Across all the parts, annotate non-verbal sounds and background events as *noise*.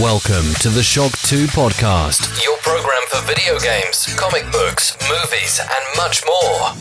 Welcome to the Shock 2 podcast, your program for video games, comic books, movies, and much more.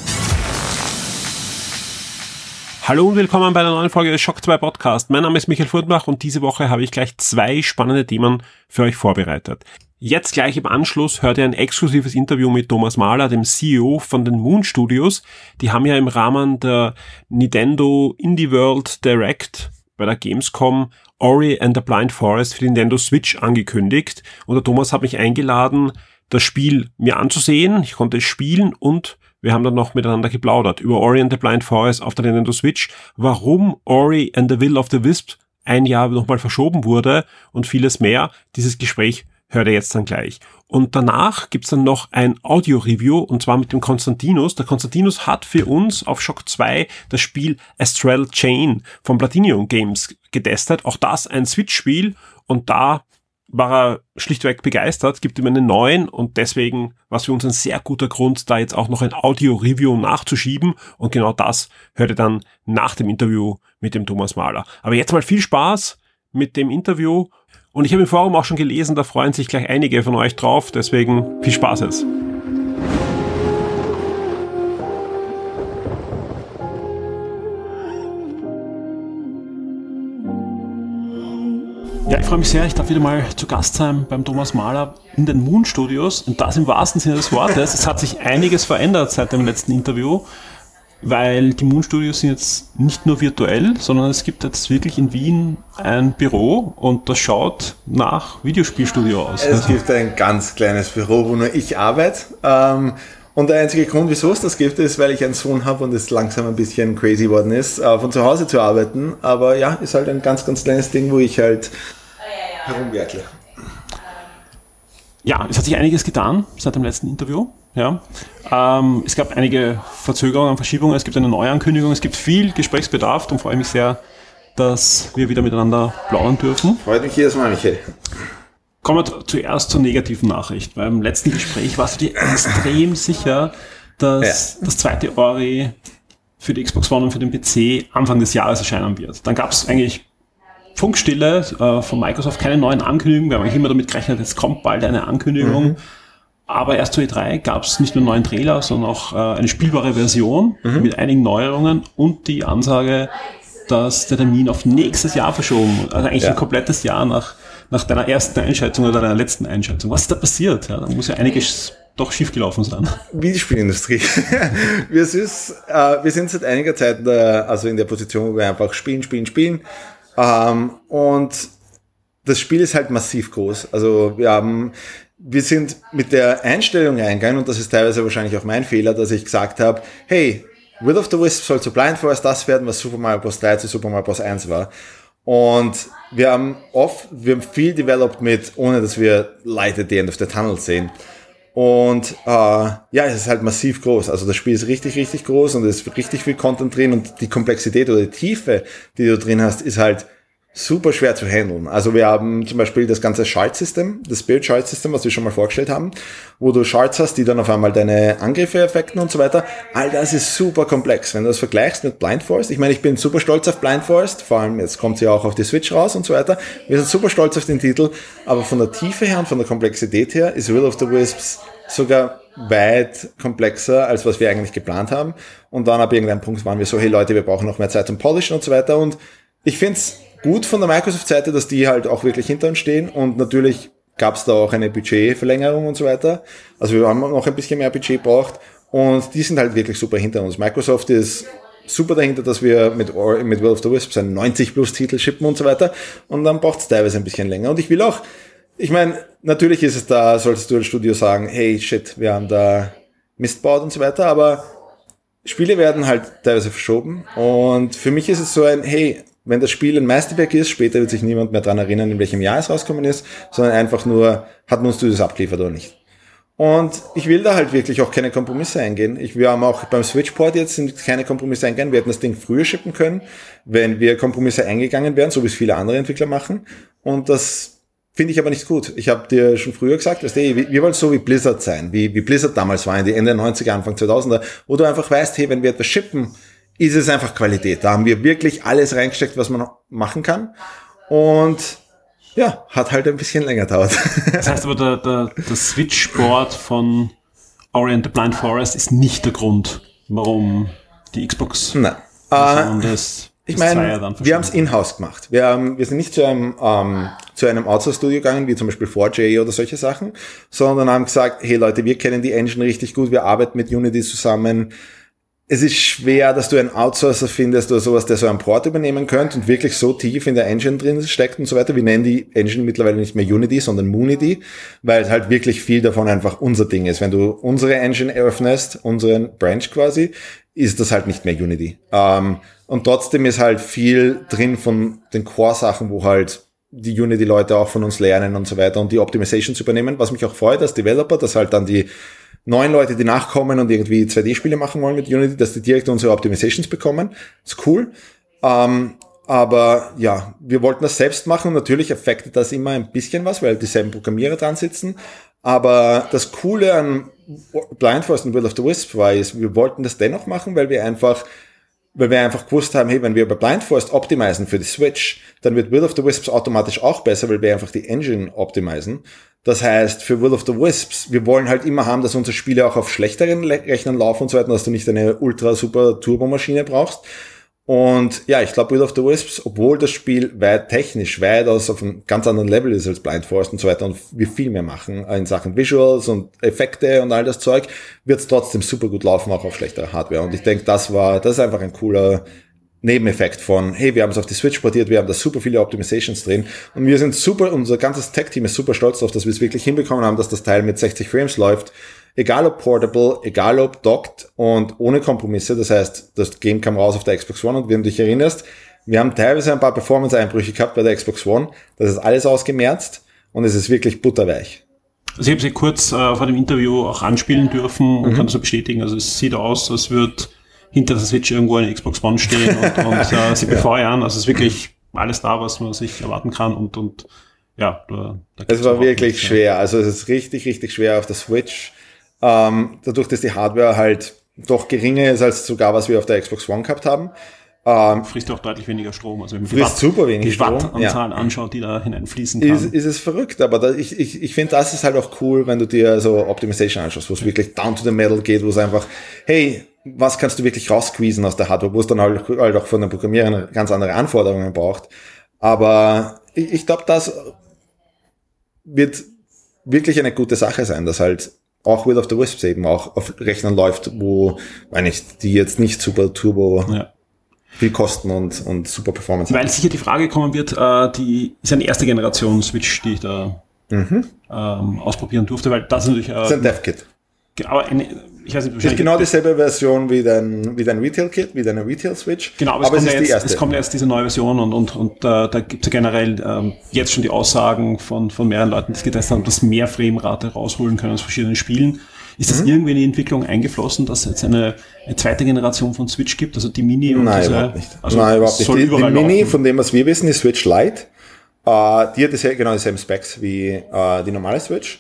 Hallo und willkommen bei einer neuen Folge des Shock 2 Podcast. Mein Name ist Michael Furtbach und diese Woche habe ich gleich zwei spannende Themen für euch vorbereitet. Jetzt gleich im Anschluss hört ihr ein exklusives Interview mit Thomas Mahler, dem CEO von den Moon Studios. Die haben ja im Rahmen der Nintendo Indie World Direct bei der Gamescom Ori and the Blind Forest für die Nintendo Switch angekündigt. Und der Thomas hat mich eingeladen, das Spiel mir anzusehen. Ich konnte es spielen und wir haben dann noch miteinander geplaudert über Ori and the Blind Forest auf der Nintendo Switch, warum Ori and the Will of the Wisp ein Jahr nochmal verschoben wurde und vieles mehr. Dieses Gespräch hört ihr jetzt dann gleich. Und danach gibt's dann noch ein Audio-Review und zwar mit dem Konstantinus. Der Konstantinus hat für uns auf Shock 2 das Spiel Astral Chain von Platinum Games getestet. Auch das ein Switch-Spiel und da war er schlichtweg begeistert, gibt ihm einen neuen und deswegen war es für uns ein sehr guter Grund, da jetzt auch noch ein Audio-Review nachzuschieben und genau das hört ihr dann nach dem Interview mit dem Thomas Mahler. Aber jetzt mal viel Spaß mit dem Interview und ich habe im Forum auch schon gelesen, da freuen sich gleich einige von euch drauf. Deswegen viel Spaß jetzt. Ja, ich freue mich sehr. Ich darf wieder mal zu Gast sein beim Thomas Mahler in den Moon Studios. Und das im wahrsten Sinne des Wortes. Es hat sich einiges verändert seit dem letzten Interview weil die Moon Studios sind jetzt nicht nur virtuell, sondern es gibt jetzt wirklich in Wien ein Büro und das schaut nach Videospielstudio aus. Es gibt ein ganz kleines Büro, wo nur ich arbeite. Ähm, und der einzige Grund, wieso es das gibt, ist, weil ich einen Sohn habe und es langsam ein bisschen crazy worden ist, äh, von zu Hause zu arbeiten. Aber ja, ist halt ein ganz, ganz kleines Ding, wo ich halt herumwerkle. Ja, es hat sich einiges getan seit dem letzten Interview. Ja. Ähm, es gab einige Verzögerungen, Verschiebungen, es gibt eine Neuankündigung, es gibt viel Gesprächsbedarf und freue mich sehr, dass wir wieder miteinander plaudern dürfen. Freut mich jedes Mal, Michael. Kommen wir zuerst zur negativen Nachricht. Beim letzten Gespräch warst du dir extrem sicher, dass ja. das zweite Ori für die Xbox One und für den PC Anfang des Jahres erscheinen wird. Dann gab es eigentlich Funkstille äh, von Microsoft, keine neuen Ankündigungen. Wir haben eigentlich immer damit gerechnet, jetzt kommt bald eine Ankündigung. Mhm. Aber erst zu E3 gab es nicht nur einen neuen Trailer, sondern auch äh, eine spielbare Version mhm. mit einigen Neuerungen und die Ansage, dass der Termin auf nächstes Jahr verschoben, also eigentlich ja. ein komplettes Jahr nach, nach deiner ersten Einschätzung oder deiner letzten Einschätzung. Was ist da passiert? Ja, da muss ja einiges doch schiefgelaufen sein. Wie die Spielindustrie. *laughs* wir, ist, äh, wir sind seit einiger Zeit in der, also in der Position, wo wir einfach spielen, spielen, spielen. Ähm, und das Spiel ist halt massiv groß. Also wir haben wir sind mit der Einstellung eingegangen, und das ist teilweise wahrscheinlich auch mein Fehler, dass ich gesagt habe, hey, Will of the Wisp soll zu Blind Forest das werden, was Super Mario Bros. 3 zu Super Mario Bros. 1 war. Und wir haben oft, wir haben viel developed mit, ohne dass wir Light at the End of the Tunnel sehen. Und äh, ja, es ist halt massiv groß. Also das Spiel ist richtig, richtig groß und es ist richtig viel Content drin und die Komplexität oder die Tiefe, die du drin hast, ist halt super schwer zu handeln. Also wir haben zum Beispiel das ganze Shard-System, das Spirit Shard-System, was wir schon mal vorgestellt haben, wo du Shards hast, die dann auf einmal deine Angriffe effekten und so weiter. All das ist super komplex. Wenn du das vergleichst mit Blind Forest, ich meine, ich bin super stolz auf Blind Forest, vor allem jetzt kommt sie auch auf die Switch raus und so weiter. Wir sind super stolz auf den Titel, aber von der Tiefe her und von der Komplexität her ist Will of the Wisps sogar weit komplexer, als was wir eigentlich geplant haben. Und dann ab irgendeinem Punkt waren wir so, hey Leute, wir brauchen noch mehr Zeit zum Polischen und so weiter. Und ich finde es gut von der Microsoft-Seite, dass die halt auch wirklich hinter uns stehen. Und natürlich gab es da auch eine Budgetverlängerung und so weiter. Also wir haben noch ein bisschen mehr Budget braucht und die sind halt wirklich super hinter uns. Microsoft ist super dahinter, dass wir mit, mit World of the Wisps einen 90 plus Titel shippen und so weiter. Und dann braucht es teilweise ein bisschen länger. Und ich will auch, ich meine, natürlich ist es da, solltest du als Studio sagen, hey shit, wir haben da Mist baut und so weiter, aber Spiele werden halt teilweise verschoben. Und für mich ist es so ein, hey, wenn das Spiel ein Meisterwerk ist, später wird sich niemand mehr dran erinnern, in welchem Jahr es rausgekommen ist, sondern einfach nur, hat man uns das abgeliefert oder nicht. Und ich will da halt wirklich auch keine Kompromisse eingehen. Ich, wir haben auch beim Switchport jetzt keine Kompromisse eingehen. Wir hätten das Ding früher shippen können, wenn wir Kompromisse eingegangen wären, so wie es viele andere Entwickler machen. Und das finde ich aber nicht gut. Ich habe dir schon früher gesagt, dass hey, wir wollen so wie Blizzard sein, wie, wie Blizzard damals war in die Ende der 90er, Anfang 2000er, wo du einfach weißt, hey, wenn wir etwas shippen, ist es einfach Qualität. Da haben wir wirklich alles reingesteckt, was man machen kann. Und ja, hat halt ein bisschen länger dauert. *laughs* Das heißt aber, der, der, der Switch-Board von Ori and the Blind Forest ist nicht der Grund, warum die Xbox Nein. und das, Ich meine, wir haben es in-house gemacht. Wir, haben, wir sind nicht zu einem, ähm, zu einem Outsource-Studio gegangen, wie zum Beispiel 4J oder solche Sachen, sondern haben gesagt, hey Leute, wir kennen die Engine richtig gut, wir arbeiten mit Unity zusammen. Es ist schwer, dass du einen Outsourcer findest oder sowas, der so einen Port übernehmen könnte und wirklich so tief in der Engine drin steckt und so weiter. Wir nennen die Engine mittlerweile nicht mehr Unity, sondern Moonity, weil halt wirklich viel davon einfach unser Ding ist. Wenn du unsere Engine eröffnest, unseren Branch quasi, ist das halt nicht mehr Unity. Ähm, und trotzdem ist halt viel drin von den Core-Sachen, wo halt die Unity-Leute auch von uns lernen und so weiter und die Optimizations übernehmen, was mich auch freut als Developer, dass halt dann die neuen Leute, die nachkommen und irgendwie 2D-Spiele machen wollen mit Unity, dass die direkt unsere Optimizations bekommen. Ist cool. Ähm, aber ja, wir wollten das selbst machen und natürlich affectet das immer ein bisschen was, weil dieselben Programmierer dran sitzen. Aber das Coole an Blind Forest und Will of the Wisp war, ist, wir wollten das dennoch machen, weil wir einfach weil wir einfach gewusst haben, hey, wenn wir bei Blind Forest optimisen für die Switch, dann wird Will of the Wisps automatisch auch besser, weil wir einfach die Engine optimisen. Das heißt, für Will of the Wisps, wir wollen halt immer haben, dass unsere Spiele auch auf schlechteren Le Rechnern laufen und so weiter, dass du nicht eine ultra super Turbomaschine brauchst. Und ja, ich glaube, Will of the Wisps, obwohl das Spiel weit technisch, weitaus auf einem ganz anderen Level ist als Blind Forest und so weiter und wir viel mehr machen in Sachen Visuals und Effekte und all das Zeug, wird es trotzdem super gut laufen, auch auf schlechterer Hardware. Und ich denke, das war, das ist einfach ein cooler Nebeneffekt von, hey, wir haben es auf die Switch portiert, wir haben da super viele Optimizations drin und wir sind super, unser ganzes Tech-Team ist super stolz darauf, dass wir es wirklich hinbekommen haben, dass das Teil mit 60 Frames läuft. Egal ob portable, egal ob docked und ohne Kompromisse. Das heißt, das Game kam raus auf der Xbox One und wenn du dich erinnerst, wir haben teilweise ein paar Performance-Einbrüche gehabt bei der Xbox One. Das ist alles ausgemerzt und es ist wirklich butterweich. Also ich habe sie kurz äh, vor dem Interview auch anspielen dürfen und Mhm. kann das so bestätigen. Also es sieht aus, als würde hinter der Switch irgendwo eine Xbox One stehen und, *laughs* und äh, sie befeuern. Also es ist wirklich alles da, was man sich erwarten kann und, und ja, da, da Es war wirklich nichts, ja. schwer. Also es ist richtig, richtig schwer auf der Switch. Ähm, dadurch, dass die Hardware halt doch geringer ist als sogar, was wir auf der Xbox One gehabt haben. Ähm, Frisst auch deutlich weniger Strom. Also wenn man Frisst super wenig die Wattanzahl anschaut, die da hineinfließen kann. ist, ist es verrückt, aber da, ich, ich, ich finde, das ist halt auch cool, wenn du dir so Optimization anschaust, wo es wirklich down to the metal geht, wo es einfach, hey, was kannst du wirklich raussqueezen aus der Hardware, wo es dann halt, halt auch von den Programmierern ganz andere Anforderungen braucht. Aber ich, ich glaube, das wird wirklich eine gute Sache sein, dass halt auch Will of the Wisps eben auch auf Rechnern läuft, wo, meine ich, die jetzt nicht super turbo ja. viel kosten und, und super Performance haben. Weil sicher die Frage kommen wird, äh, die ist eine erste Generation Switch, die ich da ähm, ausprobieren durfte, weil das ist natürlich Mhm. Das ist ein äh, Dev-Kit. aber eine, ich weiß nicht, ist genau dieselbe Version wie dein, wie dein Retail-Kit, wie deine Retail-Switch. Genau, aber, aber es, es kommt ist ja jetzt, erste. es kommt jetzt diese neue Version und, und, und äh, da gibt es ja generell ähm, jetzt schon die Aussagen von, von mehreren Leuten, die es getestet haben, dass mehr Framerate rausholen können aus verschiedenen Spielen. Ist Mhm. das irgendwie in die Entwicklung eingeflossen, dass es jetzt eine, eine zweite Generation von Switch gibt, also die Mini und Nein, diese, überhaupt nicht. Also Nein, überhaupt nicht. Die, die Mini, laufen. von dem, was wir wissen, die Switch Lite, äh, die hat dieselbe, genau dieselben Specs wie äh, die normale Switch.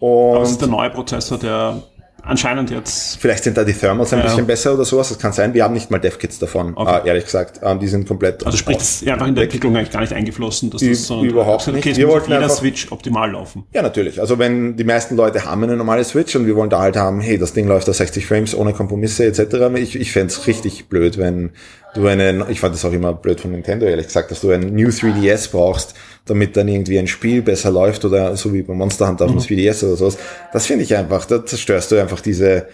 Aber es Und ist der neue Prozessor, der anscheinend jetzt vielleicht sind da die Thermals ein Ja. bisschen besser oder sowas. Das kann sein. Wir haben nicht mal Dev-Kits davon, Okay. äh, ehrlich gesagt. Ähm, die sind komplett. Also sprich, das ist einfach in der Entwicklung eigentlich gar nicht eingeflossen, dass das sondern überhaupt okay, nicht. es Wir wollten jeder einfach- Switch optimal laufen. Ja, natürlich. Also wenn die meisten Leute haben eine normale Switch und wir wollen da halt haben, hey, das Ding läuft auf 60 Frames ohne Kompromisse etc. Ich, ich fände es richtig blöd, wenn du einen, ich fand das auch immer blöd von Nintendo, ehrlich gesagt, dass du einen New 3DS brauchst, damit dann irgendwie ein Spiel besser läuft oder so wie bei Monster Hunter auf dem 3DS oder sowas. Das finde ich einfach, da zerstörst du einfach diese,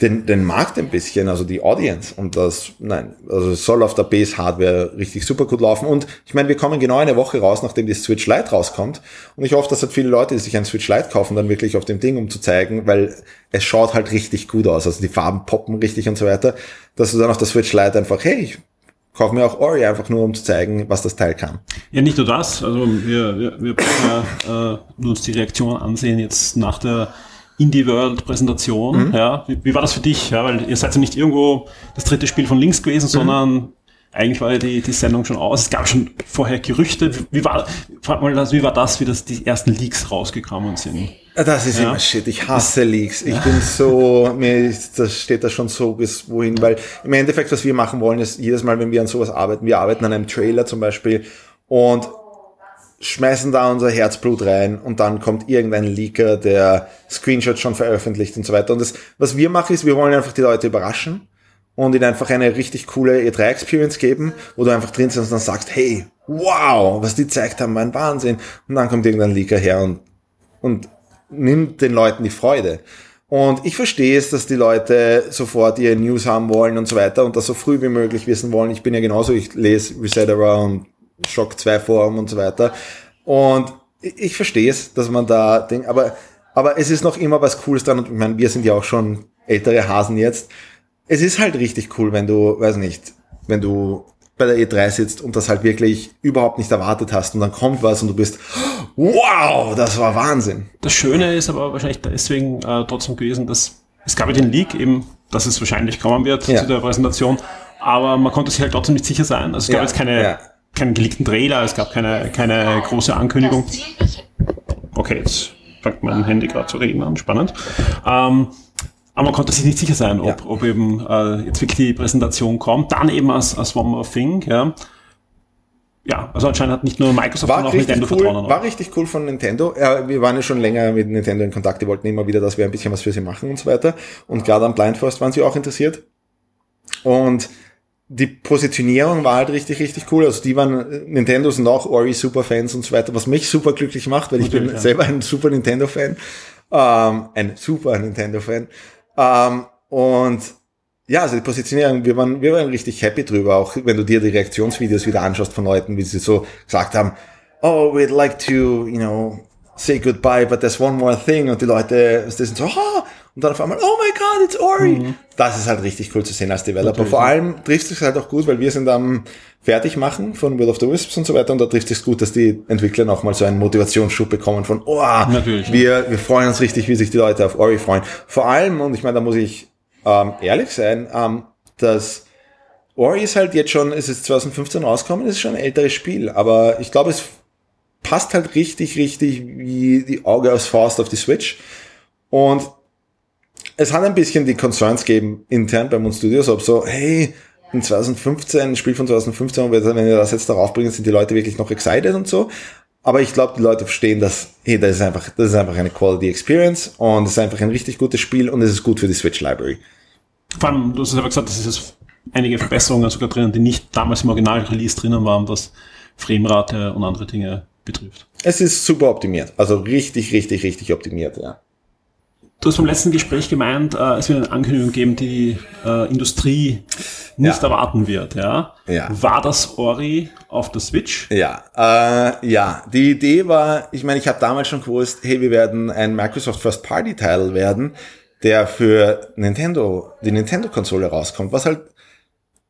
den, den Markt ein bisschen, also die Audience. Und das, nein, also es soll auf der Base-Hardware richtig super gut laufen. Und ich meine, wir kommen genau eine Woche raus, nachdem die Switch Lite rauskommt. Und ich hoffe, dass halt viele Leute, die sich einen Switch Lite kaufen, dann wirklich auf dem Ding, um zu zeigen, weil es schaut halt richtig gut aus. Also die Farben poppen richtig und so weiter. Dass du dann auf der Switch Lite einfach, hey, ich kaufe mir auch Ori einfach nur, um zu zeigen, was das Teil kann. Ja, nicht nur das. Also wir, wir, wir ja, äh, uns die Reaktion ansehen jetzt nach der Indie World Präsentation. Mhm. Ja, wie, wie war das für dich? Ja, weil ihr seid ja nicht irgendwo das dritte Spiel von links gewesen, Mhm. Eigentlich war ja die, die Sendung schon aus. Es gab schon vorher Gerüchte. Wie, wie war, frag mal das, wie war das, wie das die ersten Leaks rausgekommen sind? Das ist Ja. immer shit. Ich hasse Leaks. Ich bin so, *laughs* mir ist, das steht da schon so bis wohin, weil im Endeffekt, was wir machen wollen, ist jedes Mal, wenn wir an sowas arbeiten, wir arbeiten an einem Trailer zum Beispiel und schmeißen da unser Herzblut rein und dann kommt irgendein Leaker, der Screenshots schon veröffentlicht und so weiter. Und das, was wir machen, ist, wir wollen einfach die Leute überraschen und ihnen einfach eine richtig coole E3-Experience geben, wo du einfach drin sitzt und dann sagst, hey, wow, was die gezeigt haben, mein Wahnsinn. Und dann kommt irgendein Leaker her und, und nimmt den Leuten die Freude. Und ich verstehe es, dass die Leute sofort ihre News haben wollen und so weiter und das so früh wie möglich wissen wollen. Ich bin ja genauso, ich lese Resetera und Shock 2 Forum und so weiter. Und ich verstehe es, dass man da denkt, aber, aber es ist noch immer was Cooles dran und ich meine, wir sind ja auch schon ältere Hasen jetzt. Es ist halt richtig cool, wenn du, weiß nicht, wenn du bei der E3 sitzt und das halt wirklich überhaupt nicht erwartet hast und dann kommt was und du bist, wow, das war Wahnsinn. Das Schöne ist aber wahrscheinlich deswegen äh, trotzdem gewesen, dass es gab ja den Leak eben, dass es wahrscheinlich kommen wird ja. zu der Präsentation, aber man konnte sich halt trotzdem nicht sicher sein. Also es gab ja, jetzt keine, ja keinen geleakten Trailer, es gab keine, keine große Ankündigung. Okay, jetzt fängt mein Handy gerade zu reden an, spannend. Ähm, aber man konnte sich nicht sicher sein, ob, ja. ob eben äh, jetzt wirklich die Präsentation kommt. Dann eben als, als One More Thing, ja. Ja, also anscheinend hat nicht nur Microsoft, sondern auch Nintendo cool, Vertrauen. War richtig cool von Nintendo. Ja, wir waren ja schon länger mit Nintendo in Kontakt. Die wollten immer wieder, dass wir ein bisschen was für sie machen und so weiter. Und gerade am Blind Forest waren sie auch interessiert. Und die Positionierung war halt richtig, richtig cool. Also die waren, Nintendo sind auch Ori Superfans und so weiter, was mich super glücklich macht, weil ich bin ja. selber ein Super Nintendo Fan, ähm, ein Super Nintendo Fan. Ähm, und ja, also die Positionierung, wir waren, wir waren richtig happy drüber, auch wenn du dir die Reaktionsvideos wieder anschaust von Leuten, wie sie so gesagt haben, oh, we'd like to, you know, say goodbye, but there's one more thing. Und die Leute, das sind so, oh, und dann auf einmal, oh my god, it's Ori. Mhm. Das ist halt richtig cool zu sehen als Developer. Natürlich. Vor allem trifft es halt auch gut, weil wir sind am Fertigmachen von World of the Wisps und so weiter und da trifft es gut, dass die Entwickler nochmal so einen Motivationsschub bekommen von, oh, Natürlich, wir, ja. wir freuen uns richtig, wie sich die Leute auf Ori freuen. Vor allem, und ich meine, da muss ich ähm, ehrlich sein, ähm, dass Ori ist halt jetzt schon, es ist 2015 rausgekommen, es ist schon ein älteres Spiel, aber ich glaube, es passt halt richtig, richtig wie die Auge aus Faust auf die Switch. Und es hat ein bisschen die Concerns gegeben intern bei uns Studios, ob so, hey, in 2015, ein Spiel von 2015, wenn ihr das jetzt darauf bringt, sind die Leute wirklich noch excited und so. Aber ich glaube, die Leute verstehen, dass, hey, das ist einfach, das ist einfach eine Quality Experience und es ist einfach ein richtig gutes Spiel und es ist gut für die Switch Library. Vor allem, du hast aber gesagt, dass es einige Verbesserungen sogar drinnen, die nicht damals im Original-Release drinnen waren, was Framerate und andere Dinge betrifft. Es ist super optimiert. Also richtig, richtig, richtig optimiert, ja. Du hast beim letzten Gespräch gemeint, äh, es wird eine Ankündigung geben, die die äh, Industrie nicht ja. erwarten wird. Ja? ja? War das Ori auf der Switch? Ja, äh, ja. Die Idee war, ich meine, ich habe damals schon gewusst, hey, wir werden ein Microsoft First Party Title werden, der für Nintendo, die Nintendo-Konsole rauskommt, was halt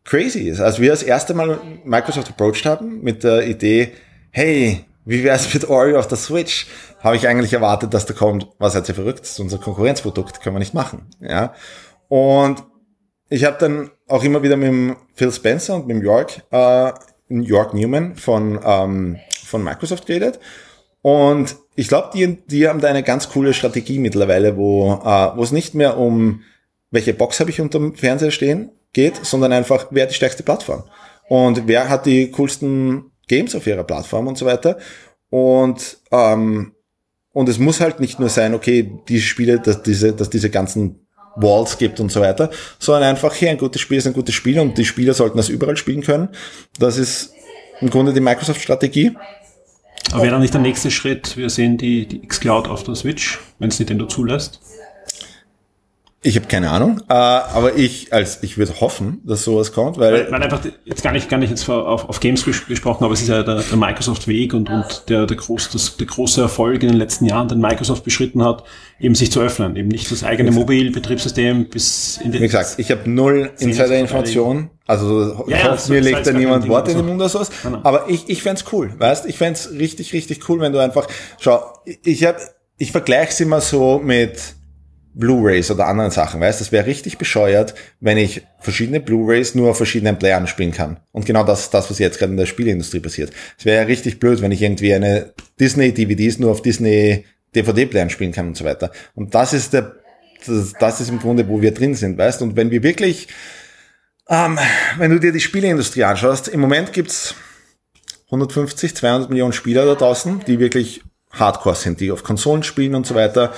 crazy ist. Als wir das erste Mal Microsoft approached haben mit der Idee, hey, wie wäre es mit Ori auf der Switch? Habe ich eigentlich erwartet, dass da kommt, was hat sie verrückt, das ist unser Konkurrenzprodukt, können wir nicht machen. Ja. Und ich habe dann auch immer wieder mit dem Phil Spencer und mit dem York, äh, York Newman von, ähm, von Microsoft geredet. Und ich glaube, die, die haben da eine ganz coole Strategie mittlerweile, wo, äh, wo es nicht mehr um welche Box habe ich unterm Fernseher stehen geht, sondern einfach, wer hat die stärkste Plattform? Und wer hat die coolsten Games auf ihrer Plattform und so weiter. Und, ähm, und es muss halt nicht nur sein, okay, diese Spiele, dass diese, dass diese ganzen Walls gibt und so weiter, sondern einfach, hier ein gutes Spiel ist ein gutes Spiel und die Spieler sollten das überall spielen können. Das ist im Grunde die Microsoft-Strategie. Aber wäre dann nicht der nächste Schritt, wir sehen die, die X-Cloud auf der Switch, wenn es Nintendo zulässt? Ich habe keine Ahnung, äh, aber ich als ich würde hoffen, dass sowas kommt, weil, weil, einfach jetzt gar nicht gar nicht jetzt auf, auf Games gesprochen, aber es ist ja der, der Microsoft Weg und und der der, groß, das, der große Erfolg in den letzten Jahren, den Microsoft beschritten hat, eben sich zu öffnen, eben nicht das eigene Mobilbetriebssystem bis in den Wie gesagt, ich habe null Insider-Informationen, also ja, ja, mir legt da niemand Worte in den Mund oder sowas, genau. aber ich ich fände cool, weißt, ich fände richtig richtig cool, wenn du einfach schau, ich habe ich vergleiche es immer so mit Blu-rays oder anderen Sachen, weißt, das wäre richtig bescheuert, wenn ich verschiedene Blu-rays nur auf verschiedenen Playern spielen kann. Und genau das ist das, was jetzt gerade in der Spieleindustrie passiert. Es wäre ja richtig blöd, wenn ich irgendwie eine Disney DVDs nur auf Disney DVD-Playern spielen kann und so weiter. Und das ist der, das, das ist im Grunde, wo wir drin sind, weißt. Und wenn wir wirklich, ähm, wenn du dir die Spieleindustrie anschaust, im Moment gibt's 150, 200 Millionen Spieler da draußen, die wirklich Hardcore sind, die auf Konsolen spielen und so weiter,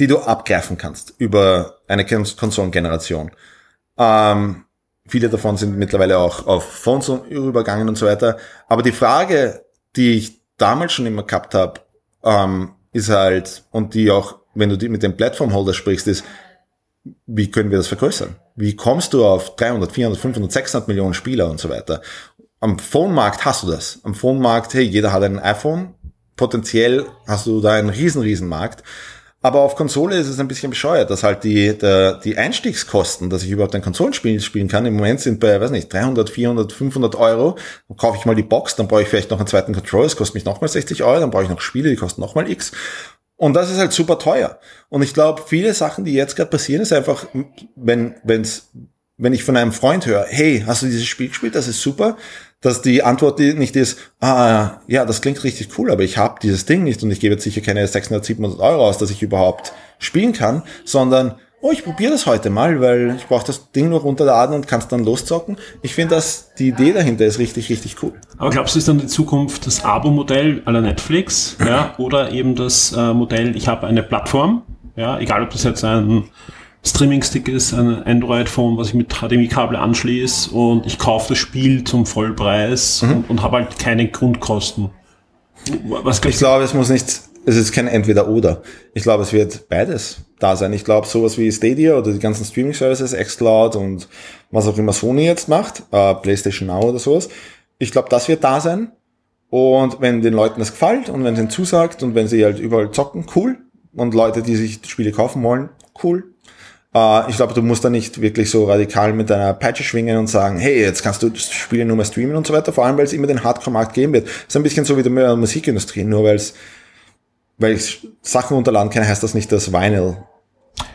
die du abgreifen kannst über eine Konsolengeneration. Ähm, viele davon sind mittlerweile auch auf Phones übergangen und so weiter. Aber die Frage, die ich damals schon immer gehabt habe, ähm, ist halt, und die auch, wenn du mit dem Plattformholder sprichst, ist, wie können wir das vergrößern? Wie kommst du auf 300, 400, 500, 600 Millionen Spieler und so weiter? Am Phone-Markt hast du das. Am Phone-Markt, hey, jeder hat ein iPhone. Potenziell hast du da einen riesen, riesen Markt. Aber auf Konsole ist es ein bisschen bescheuert, dass halt die, der, die Einstiegskosten, dass ich überhaupt ein Konsolenspiel spielen kann, im Moment sind bei, weiß nicht, 300, 400, 500 Euro. Dann kaufe ich mal die Box, dann brauche ich vielleicht noch einen zweiten Controller, das kostet mich nochmal 60 Euro, dann brauche ich noch Spiele, die kosten nochmal X. Und das ist halt super teuer. Und ich glaube, viele Sachen, die jetzt gerade passieren, ist einfach, wenn, wenn's, wenn ich von einem Freund höre, hey, hast du dieses Spiel gespielt? Das ist super dass die Antwort nicht ist, ah, ja, das klingt richtig cool, aber ich habe dieses Ding nicht und ich gebe jetzt sicher keine 600, 700 Euro aus, dass ich überhaupt spielen kann, sondern, oh, ich probiere das heute mal, weil ich brauche das Ding nur runterladen und kann es dann loszocken. Ich finde, dass die Idee dahinter ist richtig, richtig cool. Aber glaubst du, ist dann die Zukunft das Abo-Modell aller Netflix, ja, oder eben das äh, Modell, ich habe eine Plattform, ja, egal ob das jetzt ein Streaming-Stick ist, ein Android-Phone, was ich mit HDMI-Kabel anschließe und ich kaufe das Spiel zum Vollpreis mhm. und, und habe halt keine Grundkosten. Was ich glaube, es muss nicht, es ist kein Entweder-Oder. Ich glaube, es wird beides da sein. Ich glaube, sowas wie Stadia oder die ganzen Streaming-Services, xCloud und was auch immer Sony jetzt macht, äh, PlayStation Now oder sowas, ich glaube, das wird da sein. Und wenn den Leuten das gefällt und wenn es ihnen zusagt und wenn sie halt überall zocken, cool. Und Leute, die sich Spiele kaufen wollen, cool. Uh, ich glaube, du musst da nicht wirklich so radikal mit deiner Peitsche schwingen und sagen, hey, jetzt kannst du Spiele nur mehr streamen und so weiter, vor allem, weil es immer den Hardcore-Markt geben wird. Das ist ein bisschen so wie in der Musikindustrie, nur weil es, weil ich Sachen runterladen kann, heißt das nicht, dass Vinyl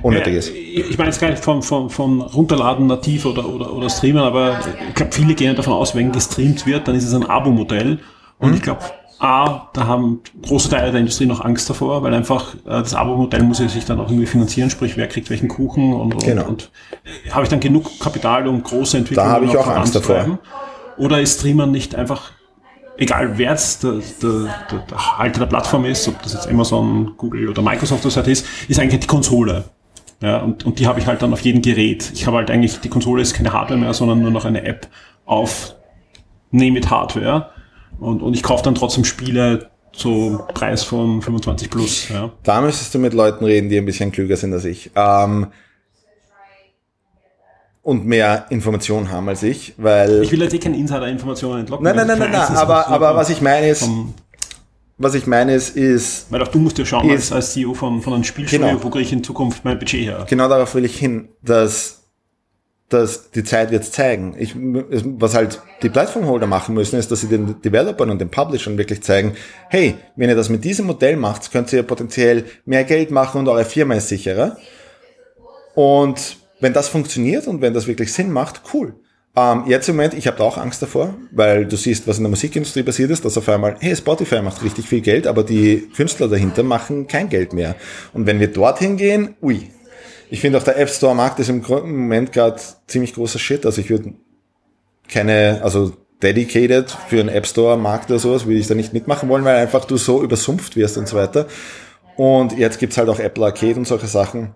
unnötig ist. Ich meine jetzt gar nicht vom, vom, vom Runterladen nativ oder, oder, oder streamen, aber ich glaube, viele gehen davon aus, wenn gestreamt wird, dann ist es ein Abo-Modell. Und mhm. ich glaube, A, da haben große Teile der Industrie noch Angst davor, weil einfach äh, das Abo-Modell muss ja sich dann auch irgendwie finanzieren, sprich wer kriegt welchen Kuchen und, und, genau. und äh, habe ich dann genug Kapital, um große Entwicklungen da habe ich auch Angst davor. Oder ist Streamern nicht einfach, egal wer jetzt der, der, der, der Halter der Plattform ist, ob das jetzt Amazon, Google oder Microsoft oder so ist, ist eigentlich die Konsole. Ja, und, und die habe ich halt dann auf jedem Gerät. Ich habe halt eigentlich, die Konsole ist keine Hardware mehr, sondern nur noch eine App auf Name it Hardware und, und ich kaufe dann trotzdem Spiele zu Preis von 25 plus. Ja. Da müsstest du mit Leuten reden, die ein bisschen klüger sind als ich. Ähm, und mehr Informationen haben als ich, weil. Ich will jetzt eh keine Insider-Informationen entlocken. Nein, nein, nein, nein, nein, aber, aber was ich meine ist, was ich meine ist, ist. Weil auch du musst ja schauen, ist, als, CEO von, von einem Spielstudio, genau, wo kriege ich in Zukunft mein Budget her? Genau darauf will ich hin, dass dass die Zeit wird zeigen. Ich, was halt die Plattformholder machen müssen, ist, dass sie den Developern und den Publishern wirklich zeigen, hey, wenn ihr das mit diesem Modell macht, könnt ihr potenziell mehr Geld machen und eure Firma ist sicherer. Und wenn das funktioniert und wenn das wirklich Sinn macht, cool. Ähm, jetzt im Moment, ich habe da auch Angst davor, weil du siehst, was in der Musikindustrie passiert ist, dass auf einmal, hey, Spotify macht richtig viel Geld, aber die Künstler dahinter machen kein Geld mehr. Und wenn wir dorthin gehen, ui, ich finde auch der App Store Markt ist im Moment gerade ziemlich großer Shit. Also ich würde keine, also dedicated für einen App Store Markt oder sowas, würde ich da nicht mitmachen wollen, weil einfach du so übersumpft wirst und so weiter. Und jetzt gibt's halt auch Apple Arcade und solche Sachen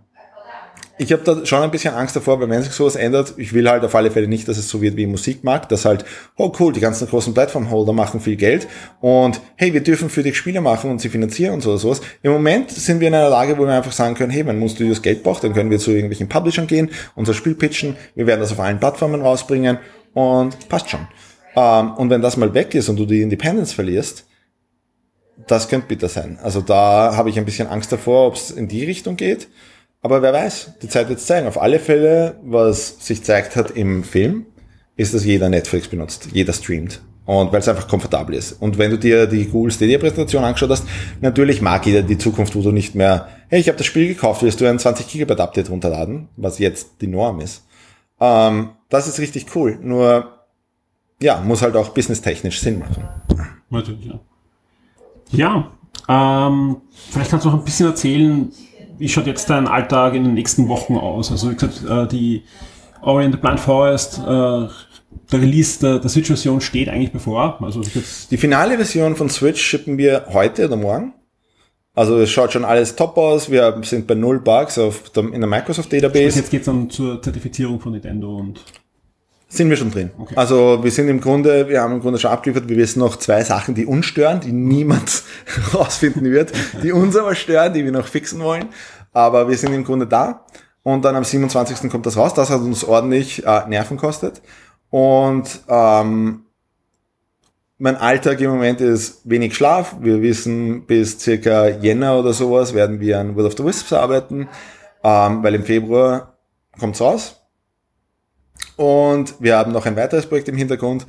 ich habe da schon ein bisschen Angst davor, weil wenn sich sowas ändert, ich will halt auf alle Fälle nicht, dass es so wird wie im Musikmarkt, dass halt, oh cool, die ganzen großen Plattformholder machen viel Geld und hey, wir dürfen für dich Spiele machen und sie finanzieren und so sowas. Im Moment sind wir in einer Lage, wo wir einfach sagen können, hey, wenn ein Studios Geld braucht, dann können wir zu irgendwelchen Publishern gehen, unser Spiel pitchen, wir werden das auf allen Plattformen rausbringen und passt schon. Ähm, und wenn das mal weg ist und du die Independence verlierst, das könnte bitter sein. Also da habe ich ein bisschen Angst davor, ob es in die Richtung geht. Aber wer weiß, die Zeit wird es zeigen. Auf alle Fälle, was sich zeigt hat im Film, ist, dass jeder Netflix benutzt, jeder streamt. Und weil es einfach komfortabel ist. Und wenn du dir die Google Stadia Präsentation angeschaut hast, natürlich mag jeder die Zukunft, wo du nicht mehr, hey, ich habe das Spiel gekauft, willst du ein 20 Gigabyte Update runterladen, was jetzt die Norm ist. Ähm, das ist richtig cool. Nur, ja, muss halt auch businesstechnisch Sinn machen. Natürlich, ja. Ja, ähm, vielleicht kannst du noch ein bisschen erzählen, wie schaut jetzt dein Alltag in den nächsten Wochen aus? Also wie gesagt, äh, die Orient Blind Forest äh, der Release der, der Switch-Version steht eigentlich bevor. Also die finale Version von Switch schippen wir heute oder morgen. Also es schaut schon alles top aus. Wir sind bei null Bugs auf der, in der Microsoft Database. Also jetzt geht's dann zur Zertifizierung von Nintendo und sind wir schon drin. Okay. Also wir sind im Grunde, wir haben im Grunde schon abgeliefert, wir wissen noch zwei Sachen, die uns stören, die niemand *laughs* rausfinden wird, die uns aber stören, die wir noch fixen wollen. Aber wir sind im Grunde da. Und dann am 27. kommt das raus. Das hat uns ordentlich äh, Nerven kostet. Und ähm, mein Alltag im Moment ist wenig Schlaf. Wir wissen, bis circa Jänner oder sowas werden wir an World of the Wisps arbeiten, ähm, weil im Februar kommt's raus. Und wir haben noch ein weiteres Projekt im Hintergrund.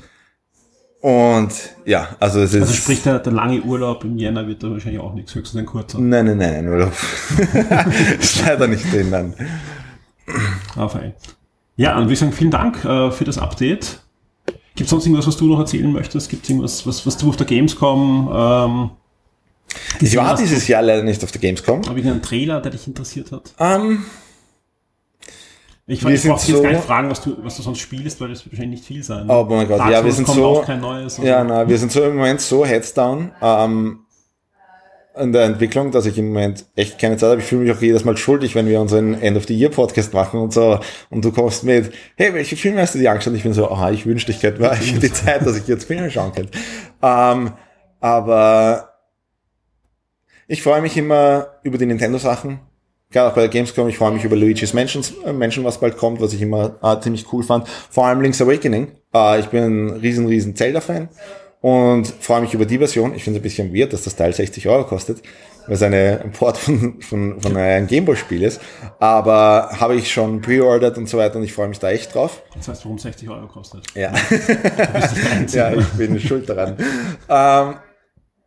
Und ja, also es ist. Also sprich, der, der lange Urlaub im Jänner wird da wahrscheinlich auch nichts, höchstens ein kurzer. Nein, nein, nein, ein Urlaub. *laughs* ist leider nicht drin dann. Ah, fein. Ja, und wir sagen vielen Dank äh, für das Update. Gibt es sonst irgendwas, was du noch erzählen möchtest? Gibt es irgendwas, was, was du auf der Gamescom ähm, Ich war dieses Jahr leider nicht auf der Gamescom. Habe ich einen Trailer, der dich interessiert hat? Um, ich, ich brauche so, jetzt gar nicht fragen, was du, was du sonst spielst, weil das wird wahrscheinlich nicht viel sein. Oh mein Gott, Dark ja, wir sind so. Neues, ja, nein, wir sind so im Moment so heads down ähm, in der Entwicklung, dass ich im Moment echt keine Zeit habe. Ich fühle mich auch jedes Mal schuldig, wenn wir unseren End of the Year Podcast machen und so. Und du kommst mit, hey, welche Filme hast du dir angeschaut? Ich bin so, aha, ich wünschte, ich hätte *laughs* die Zeit, dass ich jetzt Filme schauen könnte. Ähm, aber ich freue mich immer über die Nintendo-Sachen Gerade auch bei der Gamescom, ich freue mich über Luigi's Mansion, äh, Mansion, was bald kommt, was ich immer äh, ziemlich cool fand. Vor allem Link's Awakening. Äh, ich bin ein riesen, riesen Zelda-Fan und freue mich über die Version. Ich finde es ein bisschen weird, dass das Teil 60 Euro kostet, weil es eine Import von, von, von einem Gameboy-Spiel ist. Aber habe ich schon pre-ordered und so weiter und ich freue mich da echt drauf. Das heißt, warum 60 Euro kostet. Ja. *laughs* ja, ich bin schuld daran. ähm,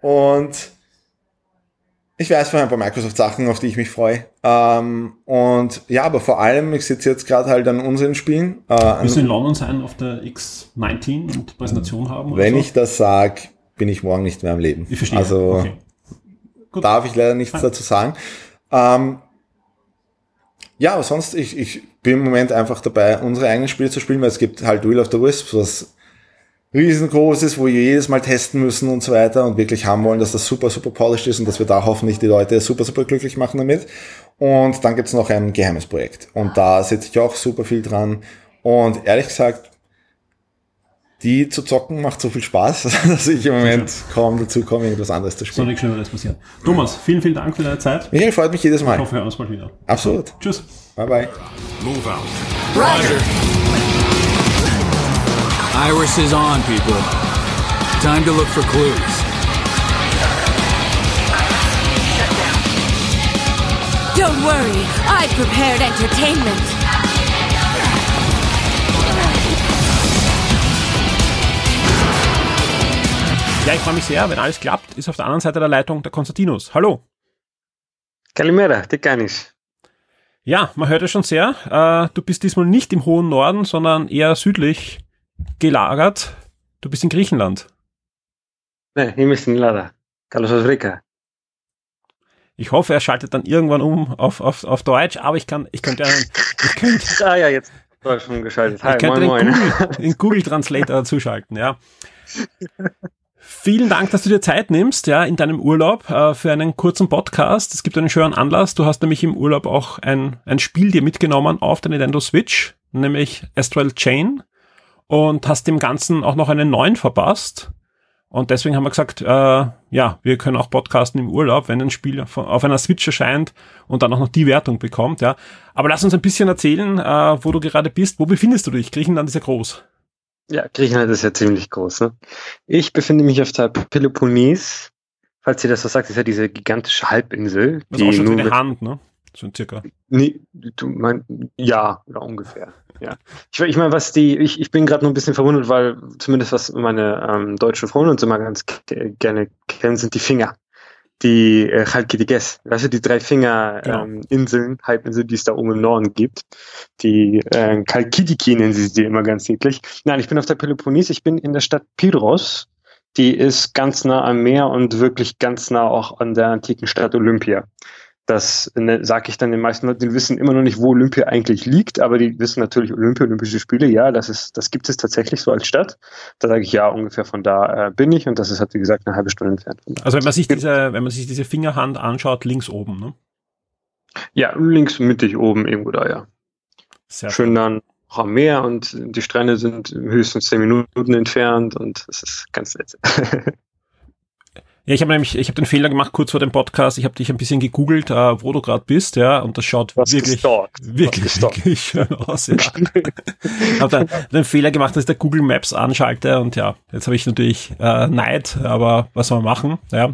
und ich weiß von ein paar Microsoft-Sachen, auf die ich mich freue. Ähm, und ja, aber vor allem, ich sitze jetzt gerade halt an unseren Spielen. Äh, Wirst du in London sein auf der X19 und Präsentation haben? Wenn so? ich das sage, bin ich morgen nicht mehr am Leben. Ich verstehe. Also okay. darf ich leider nichts Fein. dazu sagen. Ähm, ja, aber sonst, ich, ich bin im Moment einfach dabei, unsere eigenen Spiele zu spielen, weil es gibt halt Wheel of the Wisps, was riesengroß ist, wo wir jedes Mal testen müssen und so weiter und wirklich haben wollen, dass das super, super polished ist und dass wir da hoffentlich die Leute super, super glücklich machen damit. Und dann gibt's noch ein geheimes Projekt. Und da sitze ich auch super viel dran. Und ehrlich gesagt, die zu zocken macht so viel Spaß, *laughs* dass ich im Moment kaum dazu komme, irgendwas anderes zu spielen. Soll nichts Schlimmeres passieren. Thomas, vielen, vielen Dank für deine Zeit. Michael, freut mich jedes Mal. Ich hoffe, wir hören uns bald wieder. Absolut. Tschüss. Bye, bye. Move out. Roger. Iris is on, people. Time to look for clues. Don't worry, I prepared entertainment. Ja, ich freue mich sehr, wenn alles klappt, ist auf der anderen Seite der Leitung der Konstantinos. Hallo. Kalimera, Tekanis. Ja, man hört es schon sehr. Äh, du bist diesmal nicht im hohen Norden, sondern eher südlich gelagert. Du bist in Griechenland. Nein, ich bin in Lada. Carlos Osrica. Ich hoffe, er schaltet dann irgendwann um auf, auf, auf Deutsch, aber ich kann, ich könnte einen, ich könnte. *laughs* ah ja, jetzt war schon geschaltet. Hi, ich könnte moin, den, moin. Google, den Google Translator zuschalten, ja. Vielen Dank, dass du dir Zeit nimmst, ja, in deinem Urlaub äh, für einen kurzen Podcast. Es gibt einen schönen Anlass. Du hast nämlich im Urlaub auch ein, ein Spiel dir mitgenommen auf der Nintendo Switch, nämlich Astral Chain und hast dem Ganzen auch noch einen neuen verpasst. Und deswegen haben wir gesagt, äh, ja, wir können auch podcasten im Urlaub, wenn ein Spiel auf einer Switch erscheint und dann auch noch die Wertung bekommt, ja. Aber lass uns ein bisschen erzählen, äh, wo du gerade bist. Wo befindest du dich? Griechenland ist ja groß. Ja, Griechenland ist ja ziemlich groß. Ne? Ich befinde mich auf der Peloponnes. Falls ihr das so sagt, ist ja diese gigantische Halbinsel. Das die ist auch schon eine Hand, ne? So circa. Nee, du mein, ja, oder ungefähr. Ja. Ich, ich meine, was die, ich, ich bin gerade nur ein bisschen verwundert, weil zumindest was meine ähm, deutschen Freunde uns immer ganz gerne kennen, sind die Finger. Die äh, Chalkidiges, weißt du, die drei Finger genau. ähm, Inseln, Halbinseln, die es da oben im Norden gibt. Die äh, Chalkidiki nennen sie sie immer ganz täglich. Nein, ich bin auf der Peloponnes, ich bin in der Stadt Pyrrhos. Die ist ganz nah am Meer und wirklich ganz nah auch an der antiken Stadt Olympia. Das ne, sage ich dann den meisten Leuten, die wissen immer noch nicht, wo Olympia eigentlich liegt, aber die wissen natürlich Olympia, Olympische Spiele, ja, das ist, das gibt es tatsächlich so als Stadt. Da sage ich ja, ungefähr von da äh, bin ich und das ist halt wie gesagt eine halbe Stunde entfernt. Also wenn man sich diese, wenn man sich diese Fingerhand anschaut, links oben, ne? Ja, links mittig oben irgendwo da, ja. Sehr Schön dann auch am Meer und die Strände sind höchstens zehn Minuten entfernt und es ist ganz nett. *laughs* Ja, ich habe nämlich, ich habe den Fehler gemacht kurz vor dem Podcast. Ich habe dich ein bisschen gegoogelt, äh, wo du gerade bist, ja, und das schaut Was wirklich, wirklich, wirklich schön aus. Ja. habe dann den Fehler gemacht, dass ich der Google Maps anschalte und ja, jetzt habe ich natürlich äh, Neid, aber was soll man machen? Ja.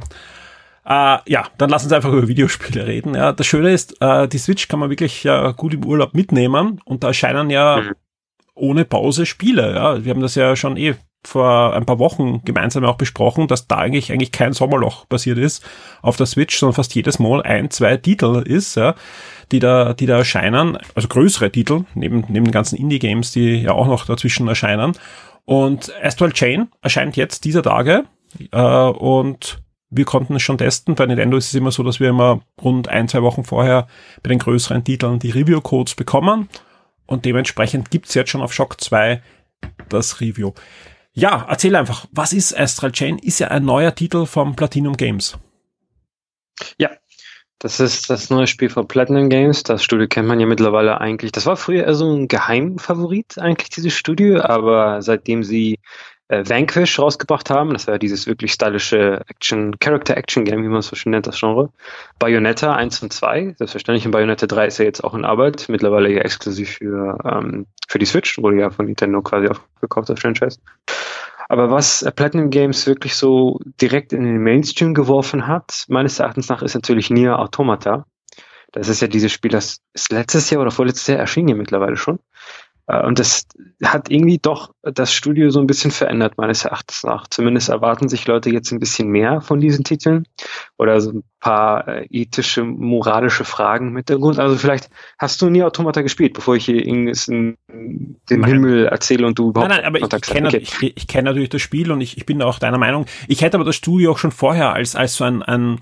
Äh, ja, dann lass uns einfach über Videospiele reden. Ja, das Schöne ist, äh, die Switch kann man wirklich ja, gut im Urlaub mitnehmen und da erscheinen ja mhm. ohne Pause Spiele. Ja, wir haben das ja schon eh vor ein paar Wochen gemeinsam auch besprochen, dass da eigentlich eigentlich kein Sommerloch passiert ist auf der Switch, sondern fast jedes Mal ein, zwei Titel ist, ja, die da, die da erscheinen, also größere Titel, neben, neben den ganzen Indie-Games, die ja auch noch dazwischen erscheinen. Und Astral Chain erscheint jetzt dieser Tage äh, und wir konnten es schon testen. Bei Nintendo ist es immer so, dass wir immer rund ein, zwei Wochen vorher bei den größeren Titeln die Review-Codes bekommen. Und dementsprechend gibt's jetzt schon auf Shock 2 das Review. Ja, erzähl einfach, was ist Astral Chain? Ist ja ein neuer Titel vom Platinum Games. Ja, das ist das neue Spiel von Platinum Games. Das Studio kennt man ja mittlerweile eigentlich. Das war früher eher so ein Geheimfavorit eigentlich, dieses Studio, aber seitdem sie äh, Vanquish rausgebracht haben. Das war ja dieses wirklich stylische Action, Character-Action-Game, wie man es so schön nennt, das Genre. Bayonetta 1 und 2, selbstverständlich. Und Bayonetta 3 ist ja jetzt auch in Arbeit, mittlerweile ja exklusiv für, ähm, für die Switch, wurde ja von Nintendo quasi aufgekauft, das Franchise. Aber was Platinum Games wirklich so direkt in den Mainstream geworfen hat, meines Erachtens nach, ist natürlich Nier Automata. Das ist ja dieses Spiel, das ist letztes Jahr oder vorletztes Jahr erschienen ja mittlerweile schon. Äh, und das hat irgendwie doch das Studio so ein bisschen verändert, meines Erachtens nach. Zumindest erwarten sich Leute jetzt ein bisschen mehr von diesen Titeln oder so ein paar äh, ethische, moralische Fragen mit der Grund. Also vielleicht hast du nie Automata gespielt, bevor ich hier irgendwas in den nein. Himmel erzähle und du überhaupt Nein, nein, aber ich kenne okay. ich, ich kenn natürlich das Spiel und ich, ich bin auch deiner Meinung. Ich hätte aber das Studio auch schon vorher als, als so ein, ein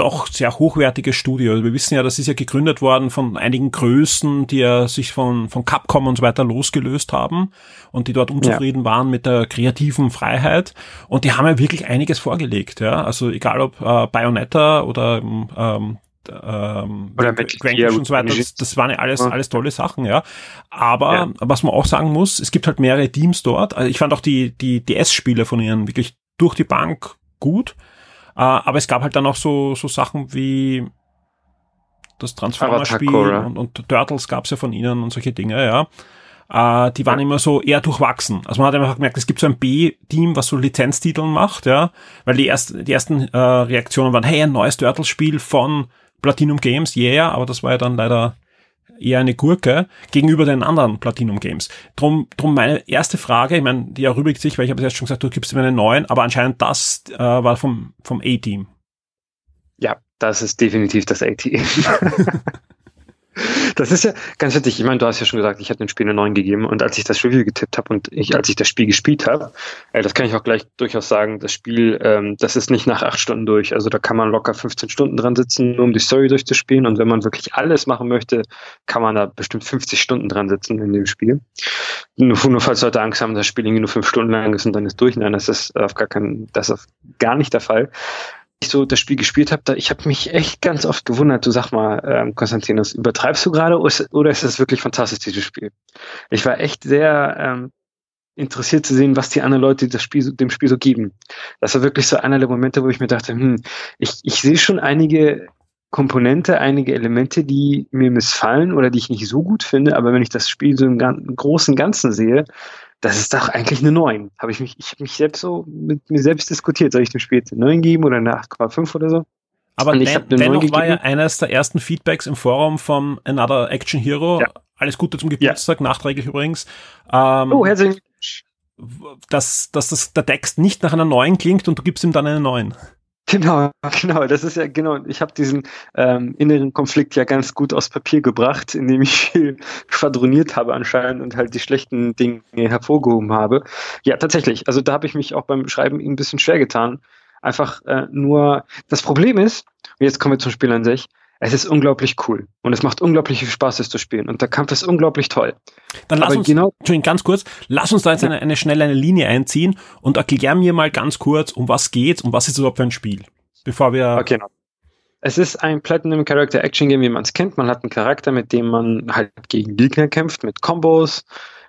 doch sehr hochwertiges Studio. Also wir wissen ja, das ist ja gegründet worden von einigen Größen, die ja sich von, von Capcom und so weiter losgelöst haben und die dort unzufrieden ja. waren mit der kreativen Freiheit. Und die haben ja wirklich einiges vorgelegt. Ja, also egal ob äh, Bayonetta oder ähm, ähm, oder Grankish und so weiter, das, das waren ja alles, alles tolle Sachen, ja. Aber ja. was man auch sagen muss, es gibt halt mehrere Teams dort. Also ich fand auch die, die DS-Spiele von ihnen wirklich durch die Bank gut. Äh, aber es gab halt dann auch so, so Sachen wie das Transformer-Spiel und, und Turtles gab es ja von ihnen und solche Dinge, ja. Äh, die waren immer so eher durchwachsen. Also man hat einfach gemerkt, es gibt so ein B-Team, was so Lizenztiteln macht, ja, weil die, erst, die ersten äh, Reaktionen waren, hey, ein neues Turtles-Spiel von Platinum Games, yeah, aber das war ja dann leider eher eine Gurke gegenüber den anderen Platinum Games. Drum, drum meine erste Frage, ich meine, die erübrigt sich, weil ich habe erst schon gesagt, du gibst mir einen neuen, aber anscheinend das äh, war vom, vom A-Team. Ja, das ist definitiv das A-Team. *laughs* *laughs* Das ist ja ganz witzig. Ich meine, du hast ja schon gesagt, ich hatte dem Spiel eine 9 gegeben und als ich das Review getippt habe und ich, als ich das Spiel gespielt habe, äh, das kann ich auch gleich durchaus sagen, das Spiel, ähm, das ist nicht nach acht Stunden durch. Also da kann man locker 15 Stunden dran sitzen, nur um die Story durchzuspielen und wenn man wirklich alles machen möchte, kann man da bestimmt 50 Stunden dran sitzen in dem Spiel. Nur, nur falls Leute Angst haben, das Spiel irgendwie nur fünf Stunden lang ist und dann ist durch. Nein, das ist auf gar keinen, das ist gar nicht der Fall so das Spiel gespielt habe, ich habe mich echt ganz oft gewundert, du sag mal, ähm, Konstantinos, übertreibst du gerade oder ist das wirklich fantastisch, dieses Spiel? Ich war echt sehr ähm, interessiert zu sehen, was die anderen Leute das Spiel, dem Spiel so geben. Das war wirklich so einer der Momente, wo ich mir dachte, hm, ich, ich sehe schon einige Komponente, einige Elemente, die mir missfallen oder die ich nicht so gut finde, aber wenn ich das Spiel so im, im großen Ganzen sehe, das ist doch eigentlich eine 9. Habe ich mich, ich habe mich selbst so mit mir selbst diskutiert, soll ich dem Spiel jetzt eine 9 geben oder eine 8,5 oder so? Aber den, dennoch war ja eines der ersten Feedbacks im Forum von Another Action Hero. Ja. Alles Gute zum Geburtstag, ja. nachträglich übrigens. Ähm, oh, herzlichen dass, dass das, der Text nicht nach einer neuen klingt und du gibst ihm dann eine neuen. Genau, *laughs* genau. Das ist ja genau. Ich habe diesen ähm, inneren Konflikt ja ganz gut aus Papier gebracht, indem ich viel schwadroniert habe anscheinend und halt die schlechten Dinge hervorgehoben habe. Ja, tatsächlich. Also da habe ich mich auch beim Schreiben ein bisschen schwer getan. Einfach äh, nur. Das Problem ist, und jetzt kommen wir zum Spiel an sich. Es ist unglaublich cool und es macht unglaublich viel Spaß, es zu spielen und der Kampf ist unglaublich toll. Dann lass Aber uns, genau, Entschuldigung, ganz kurz, lass uns da jetzt eine, eine schnelle eine Linie einziehen und erklär mir mal ganz kurz, um was geht's und was ist überhaupt für ein Spiel, bevor wir... Okay, no. Es ist ein Platinum Character Action Game, wie man es kennt. Man hat einen Charakter, mit dem man halt gegen Gegner kämpft, mit Combos,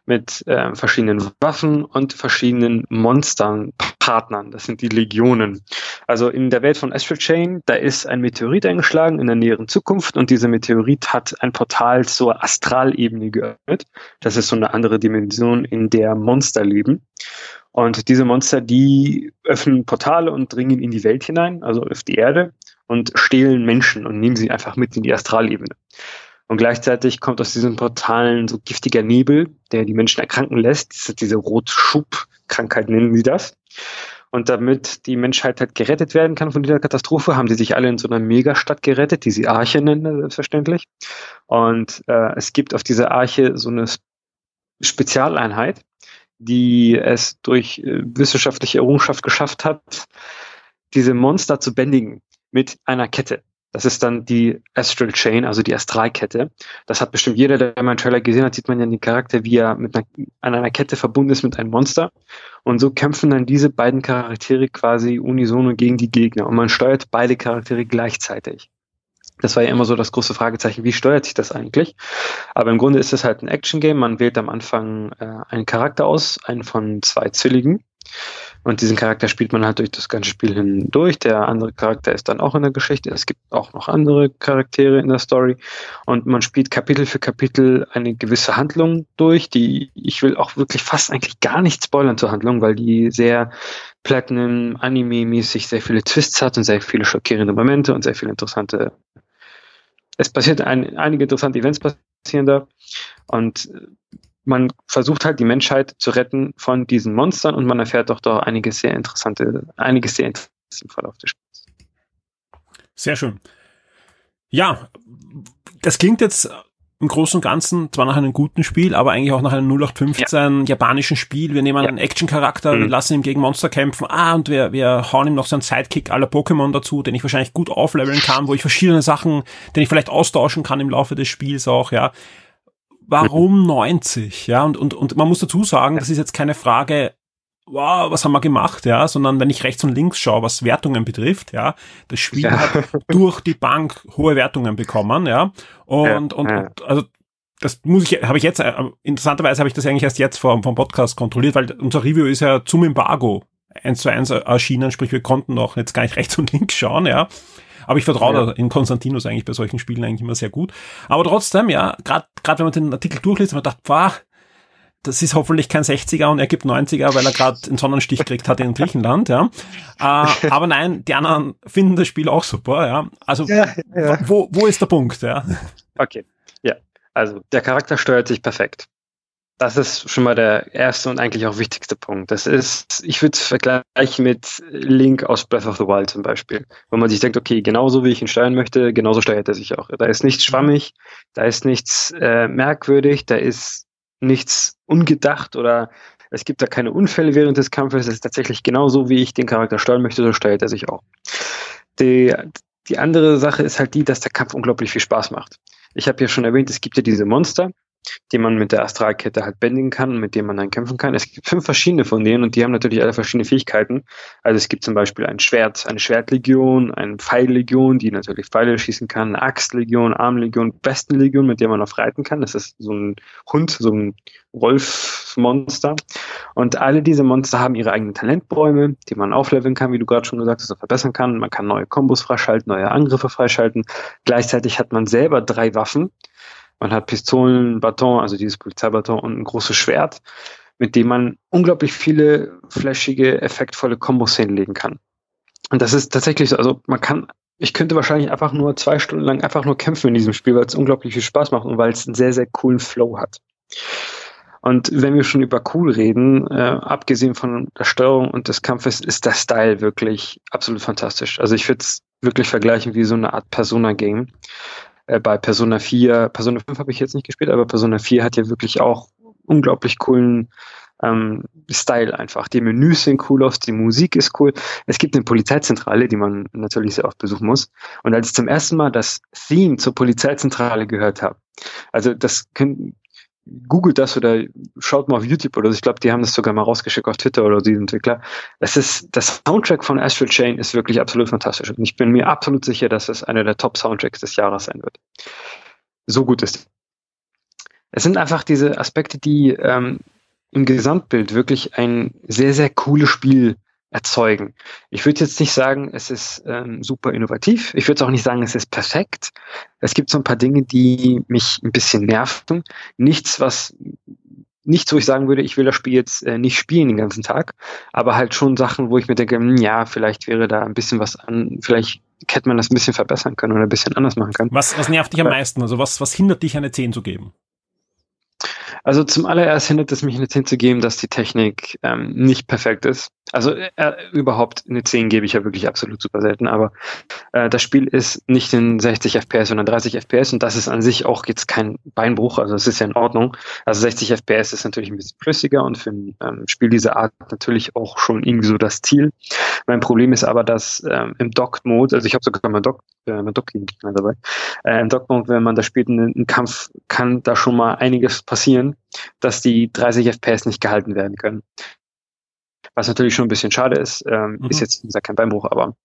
mit äh, verschiedenen Waffen und verschiedenen Monstern, Partnern. Das sind die Legionen. Also in der Welt von Astral Chain, da ist ein Meteorit eingeschlagen in der näheren Zukunft und dieser Meteorit hat ein Portal zur Astralebene geöffnet. Das ist so eine andere Dimension, in der Monster leben. Und diese Monster, die öffnen Portale und dringen in die Welt hinein, also auf die Erde und stehlen Menschen und nehmen sie einfach mit in die Astralebene. Und gleichzeitig kommt aus diesen Portalen so giftiger Nebel, der die Menschen erkranken lässt. Diese Rotschub-Krankheit nennen sie das. Und damit die Menschheit halt gerettet werden kann von dieser Katastrophe, haben sie sich alle in so einer Megastadt gerettet, die sie Arche nennen, selbstverständlich. Und äh, es gibt auf dieser Arche so eine Spezialeinheit, die es durch äh, wissenschaftliche Errungenschaft geschafft hat, diese Monster zu bändigen mit einer Kette. Das ist dann die Astral Chain, also die Astralkette. Das hat bestimmt jeder, der meinen Trailer gesehen hat, sieht man ja den Charakter, wie er mit einer, an einer Kette verbunden ist mit einem Monster. Und so kämpfen dann diese beiden Charaktere quasi unisono gegen die Gegner. Und man steuert beide Charaktere gleichzeitig. Das war ja immer so das große Fragezeichen, wie steuert sich das eigentlich? Aber im Grunde ist es halt ein Action-Game. Man wählt am Anfang äh, einen Charakter aus, einen von zwei Zwillingen. Und diesen Charakter spielt man halt durch das ganze Spiel hindurch. Der andere Charakter ist dann auch in der Geschichte. Es gibt auch noch andere Charaktere in der Story. Und man spielt Kapitel für Kapitel eine gewisse Handlung durch, die ich will auch wirklich fast eigentlich gar nicht spoilern zur Handlung, weil die sehr Platinum, Anime-mäßig sehr viele Twists hat und sehr viele schockierende Momente und sehr viele interessante. Es passiert ein, einige interessante Events passieren da. Und man versucht halt die Menschheit zu retten von diesen Monstern und man erfährt doch doch einiges sehr interessante, einiges sehr interessantes im Verlauf des Spiels. Sehr schön. Ja, das klingt jetzt im Großen und Ganzen zwar nach einem guten Spiel, aber eigentlich auch nach einem 0815 ja. japanischen Spiel. Wir nehmen ja. einen Action-Charakter, mhm. wir lassen ihn gegen Monster kämpfen, ah, und wir, wir hauen ihm noch so einen Sidekick aller Pokémon dazu, den ich wahrscheinlich gut aufleveln kann, wo ich verschiedene Sachen, den ich vielleicht austauschen kann im Laufe des Spiels auch, ja warum 90? Ja, und, und, und man muss dazu sagen, das ist jetzt keine Frage, wow, was haben wir gemacht, ja, sondern wenn ich rechts und links schaue, was Wertungen betrifft, ja, das Spiel ja. hat durch die Bank hohe Wertungen bekommen, ja, und, ja, und, und also das muss ich, habe ich jetzt, äh, interessanterweise habe ich das eigentlich erst jetzt vom, vom Podcast kontrolliert, weil unser Review ist ja zum Embargo eins zu eins erschienen, sprich wir konnten noch jetzt gar nicht rechts und links schauen, ja. Aber ich vertraue ja. in Konstantinus eigentlich bei solchen Spielen eigentlich immer sehr gut. Aber trotzdem, ja, gerade wenn man den Artikel durchliest, man dachte, boah, das ist hoffentlich kein 60er und er gibt 90er, weil er gerade einen Sonnenstich gekriegt hat in Griechenland, ja. Äh, *laughs* aber nein, die anderen finden das Spiel auch super, ja. Also ja, ja. Wo, wo ist der Punkt, ja? Okay, ja. Also der Charakter steuert sich perfekt. Das ist schon mal der erste und eigentlich auch wichtigste Punkt. Das ist, ich würde es vergleichen mit Link aus Breath of the Wild zum Beispiel. Wo man sich denkt, okay, genauso wie ich ihn steuern möchte, genauso steuert er sich auch. Da ist nichts schwammig, da ist nichts äh, merkwürdig, da ist nichts ungedacht oder es gibt da keine Unfälle während des Kampfes. Es ist tatsächlich genauso, wie ich den Charakter steuern möchte, so steuert er sich auch. Die, die andere Sache ist halt die, dass der Kampf unglaublich viel Spaß macht. Ich habe ja schon erwähnt, es gibt ja diese Monster, die man mit der Astralkette halt bändigen kann und mit denen man dann kämpfen kann. Es gibt fünf verschiedene von denen und die haben natürlich alle verschiedene Fähigkeiten. Also es gibt zum Beispiel ein Schwert, eine Schwertlegion, eine Pfeillegion, die natürlich Pfeile schießen kann, eine Axtlegion, Armlegion, Bestenlegion, mit der man auch reiten kann. Das ist so ein Hund, so ein Wolfsmonster. Und alle diese Monster haben ihre eigenen Talentbäume, die man aufleveln kann, wie du gerade schon gesagt hast, verbessern kann. Man kann neue Kombos freischalten, neue Angriffe freischalten. Gleichzeitig hat man selber drei Waffen, man hat Pistolen, Baton, also dieses Polizeibaton und ein großes Schwert, mit dem man unglaublich viele flashige, effektvolle Kombos hinlegen kann. Und das ist tatsächlich so, also man kann, ich könnte wahrscheinlich einfach nur zwei Stunden lang einfach nur kämpfen in diesem Spiel, weil es unglaublich viel Spaß macht und weil es einen sehr, sehr coolen Flow hat. Und wenn wir schon über cool reden, äh, abgesehen von der Steuerung und des Kampfes, ist der Style wirklich absolut fantastisch. Also ich würde es wirklich vergleichen wie so eine Art Persona-Game. Äh, bei Persona 4, Persona 5 habe ich jetzt nicht gespielt, aber Persona 4 hat ja wirklich auch unglaublich coolen ähm, Style einfach. Die Menüs sehen cool aus, die Musik ist cool. Es gibt eine Polizeizentrale, die man natürlich sehr oft besuchen muss. Und als ich zum ersten Mal das Theme zur Polizeizentrale gehört habe, also das können, googelt das oder schaut mal auf YouTube oder so. Ich glaube, die haben das sogar mal rausgeschickt auf Twitter oder die Entwickler. Es ist, das Soundtrack von Astral Chain ist wirklich absolut fantastisch. Und ich bin mir absolut sicher, dass es einer der Top-Soundtracks des Jahres sein wird. So gut ist. Es sind einfach diese Aspekte, die ähm, im Gesamtbild wirklich ein sehr, sehr cooles Spiel erzeugen. Ich würde jetzt nicht sagen, es ist ähm, super innovativ. Ich würde auch nicht sagen, es ist perfekt. Es gibt so ein paar Dinge, die mich ein bisschen nerven. Nichts, was nichts, wo ich sagen würde, ich will das Spiel jetzt äh, nicht spielen den ganzen Tag, aber halt schon Sachen, wo ich mir denke, hm, ja, vielleicht wäre da ein bisschen was an, vielleicht hätte man das ein bisschen verbessern können oder ein bisschen anders machen können. Was, was nervt dich am meisten? Also was, was hindert dich, eine 10 zu geben? Also zum allererst hindert es mich eine 10 zu geben, dass die Technik ähm, nicht perfekt ist. Also äh, überhaupt eine 10 gebe ich ja wirklich absolut super selten, aber äh, das Spiel ist nicht in 60 FPS, sondern 30 FPS und das ist an sich auch jetzt kein Beinbruch, also es ist ja in Ordnung. Also 60 FPS ist natürlich ein bisschen flüssiger und für ein ähm, Spiel dieser Art natürlich auch schon irgendwie so das Ziel. Mein Problem ist aber, dass ähm, im Docked-Mode, also ich habe sogar mein Dock, äh, mein Dock dabei, äh, im Docked-Mode, wenn man da spielt einen Kampf, kann da schon mal einiges passieren, dass die 30 FPS nicht gehalten werden können. Was natürlich schon ein bisschen schade ist, ähm, mhm. ist jetzt, wie gesagt, kein Beinbruch, aber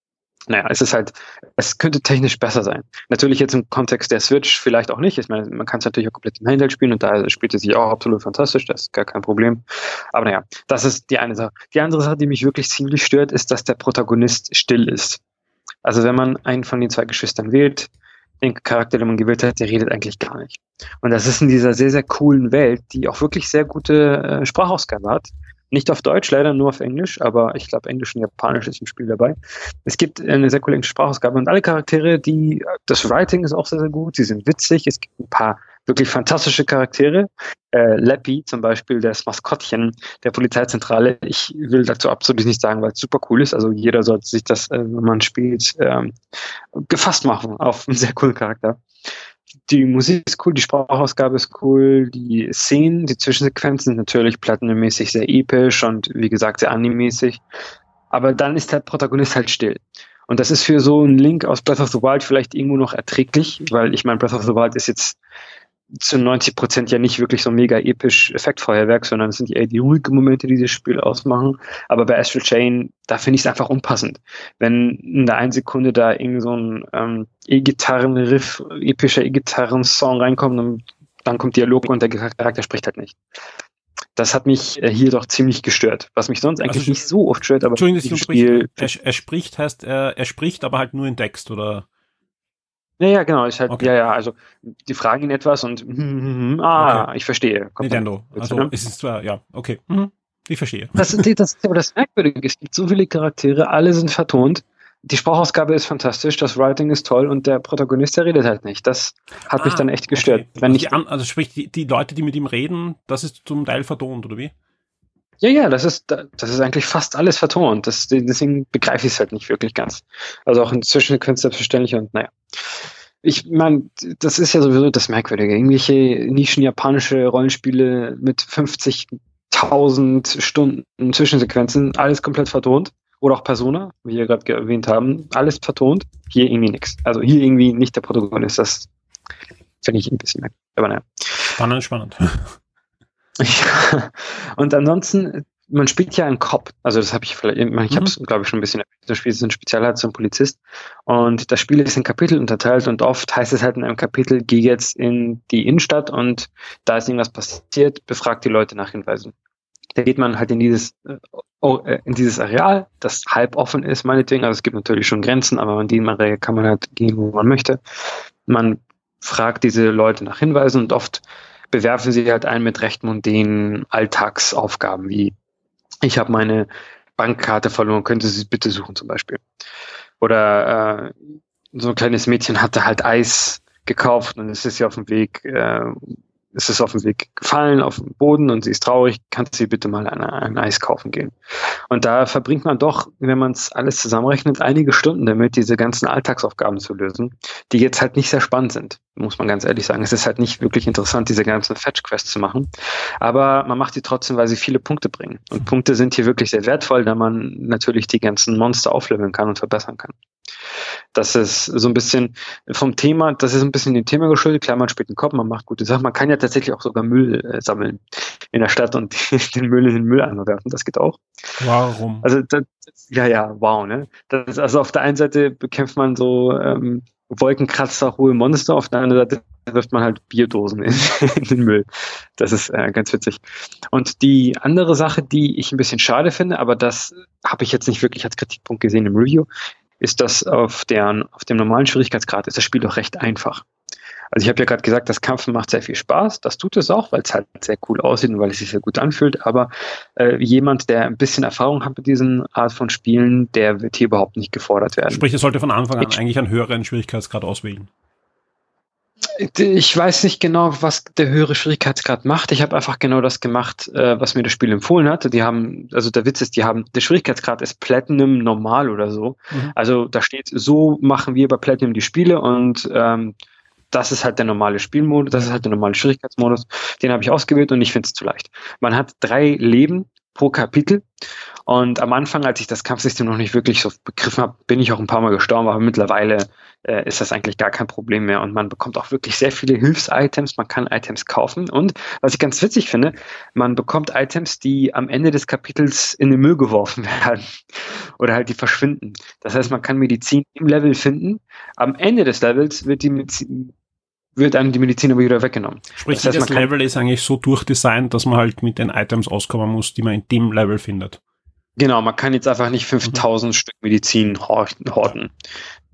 naja, es ist halt, es könnte technisch besser sein. Natürlich jetzt im Kontext der Switch vielleicht auch nicht. Ich meine, man kann es natürlich auch komplett im Handheld spielen und da spielt es sich auch absolut fantastisch, das ist gar kein Problem. Aber naja, das ist die eine Sache. Die andere Sache, die mich wirklich ziemlich stört, ist, dass der Protagonist still ist. Also wenn man einen von den zwei Geschwistern wählt, den Charakter, den man gewählt hat, der redet eigentlich gar nicht. Und das ist in dieser sehr, sehr coolen Welt, die auch wirklich sehr gute äh, Sprachausgabe hat, nicht auf Deutsch, leider nur auf Englisch, aber ich glaube, Englisch und Japanisch ist im Spiel dabei. Es gibt eine sehr coole Sprachausgabe und alle Charaktere, die, das Writing ist auch sehr, sehr gut, sie sind witzig, es gibt ein paar wirklich fantastische Charaktere. Äh, Leppy zum Beispiel, das Maskottchen der Polizeizentrale. Ich will dazu absolut nicht sagen, weil es super cool ist. Also jeder sollte sich das, äh, wenn man spielt, ähm, gefasst machen auf einen sehr coolen Charakter die Musik ist cool, die Sprachausgabe ist cool, die Szenen, die Zwischensequenzen sind natürlich plattenmäßig sehr episch und wie gesagt sehr animemäßig. Aber dann ist der Protagonist halt still. Und das ist für so einen Link aus Breath of the Wild vielleicht irgendwo noch erträglich, weil ich meine, Breath of the Wild ist jetzt zu 90 Prozent ja nicht wirklich so mega episch Effektfeuerwerk, sondern es sind eher die ruhigen Momente, die das Spiel ausmachen. Aber bei Astral Chain, da finde ich es einfach unpassend. Wenn in der einen Sekunde da irgend so ein ähm, E-Gitarren-Riff, epischer E-Gitarren-Song reinkommt und dann kommt Dialog und der Charakter spricht halt nicht. Das hat mich äh, hier doch ziemlich gestört. Was mich sonst eigentlich also, nicht so oft stört, aber Entschuldigung, Spiel. Er, er spricht heißt, er, er spricht aber halt nur in Text, oder? Ja, ja, genau. Ich halt, okay. ja, ja, also die fragen ihn etwas und hm, hm, hm, ah, okay. ich verstehe. Kommt Nintendo. Also ne? ist es zwar, ja, okay. Mhm. Ich verstehe. Das, das, das, aber das Merkwürdige, es gibt so viele Charaktere, alle sind vertont. Die Sprachausgabe ist fantastisch, das Writing ist toll und der Protagonist, der redet halt nicht. Das hat ah, mich dann echt gestört. Okay. Wenn also, ich, also sprich, die, die Leute, die mit ihm reden, das ist zum Teil vertont, oder wie? Ja, ja, das ist, das ist eigentlich fast alles vertont. Das, deswegen begreife ich es halt nicht wirklich ganz. Also auch inzwischen könnte es selbstverständlich und naja. Ich meine, das ist ja sowieso das Merkwürdige. Irgendwelche nischen japanische Rollenspiele mit 50.000 Stunden Zwischensequenzen, alles komplett vertont. Oder auch Persona, wie wir gerade erwähnt haben, alles vertont. Hier irgendwie nichts. Also hier irgendwie nicht der Protagonist. Das finde ich ein bisschen merkwürdig. Aber naja. Spannend, spannend. *laughs* *laughs* Ja. Und ansonsten, man spielt ja einen Cop. Also das habe ich vielleicht, ich, ich habe es, glaube ich, schon ein bisschen Das Spiel ist ein Spezialheit zum Polizist. Und das Spiel ist in Kapitel unterteilt und oft heißt es halt in einem Kapitel, geh jetzt in die Innenstadt und da ist irgendwas passiert, befragt die Leute nach Hinweisen. Da geht man halt in dieses, äh, oh, äh, in dieses Areal, das halb offen ist, meinetwegen. Also es gibt natürlich schon Grenzen, aber in diesem Areal kann man halt gehen, wo man möchte. Man fragt diese Leute nach Hinweisen und oft bewerfen sie halt ein mit recht mondänen Alltagsaufgaben wie ich habe meine Bankkarte verloren, könnte Sie bitte suchen zum Beispiel. Oder äh, so ein kleines Mädchen hatte halt Eis gekauft und es ist ja auf dem Weg äh, ist es auf dem Weg gefallen, auf dem Boden und sie ist traurig, kannst du sie bitte mal ein, ein Eis kaufen gehen. Und da verbringt man doch, wenn man es alles zusammenrechnet, einige Stunden damit, diese ganzen Alltagsaufgaben zu lösen, die jetzt halt nicht sehr spannend sind, muss man ganz ehrlich sagen. Es ist halt nicht wirklich interessant, diese ganzen Fetch-Quests zu machen, aber man macht die trotzdem, weil sie viele Punkte bringen. Und Punkte sind hier wirklich sehr wertvoll, da man natürlich die ganzen Monster aufleveln kann und verbessern kann. Das ist so ein bisschen vom Thema, das ist ein bisschen dem Thema geschuldet. Klar, man spielt einen Kopf, man macht gute Sachen. Man kann ja tatsächlich auch sogar Müll äh, sammeln in der Stadt und *laughs* den Müll in den Mülleimer werfen. Das geht auch. Warum? Also, das, ja, ja, wow, ne? Das, also auf der einen Seite bekämpft man so ähm, Wolkenkratzer, hohe Monster, auf der anderen Seite wirft man halt Bierdosen *laughs* in, in den Müll. Das ist äh, ganz witzig. Und die andere Sache, die ich ein bisschen schade finde, aber das habe ich jetzt nicht wirklich als Kritikpunkt gesehen im Review, ist das auf, der, auf dem normalen Schwierigkeitsgrad ist das Spiel doch recht einfach. Also ich habe ja gerade gesagt, das Kampfen macht sehr viel Spaß. Das tut es auch, weil es halt sehr cool aussieht und weil es sich sehr gut anfühlt. Aber äh, jemand, der ein bisschen Erfahrung hat mit diesen Art von Spielen, der wird hier überhaupt nicht gefordert werden. Sprich, er sollte von Anfang an ich eigentlich einen höheren Schwierigkeitsgrad auswählen. Ich weiß nicht genau, was der höhere Schwierigkeitsgrad macht. Ich habe einfach genau das gemacht, äh, was mir das Spiel empfohlen hat. Die haben, also der Witz ist, die haben, der Schwierigkeitsgrad ist Platinum normal oder so. Mhm. Also da steht, so machen wir bei Platinum die Spiele und ähm, das ist halt der normale Spielmodus, das ist halt der normale Schwierigkeitsmodus. Den habe ich ausgewählt und ich finde es zu leicht. Man hat drei Leben pro Kapitel. Und am Anfang, als ich das Kampfsystem noch nicht wirklich so begriffen habe, bin ich auch ein paar Mal gestorben, aber mittlerweile äh, ist das eigentlich gar kein Problem mehr und man bekommt auch wirklich sehr viele Hilfs-Items, man kann Items kaufen und was ich ganz witzig finde, man bekommt Items, die am Ende des Kapitels in den Müll geworfen *laughs* werden oder halt die verschwinden. Das heißt, man kann Medizin im Level finden, am Ende des Levels wird die Medizin wird einem die Medizin aber wieder weggenommen. Sprich, das, heißt, das Level ist eigentlich so durchdesignt, dass man halt mit den Items auskommen muss, die man in dem Level findet. Genau, man kann jetzt einfach nicht 5000 mhm. Stück Medizin horten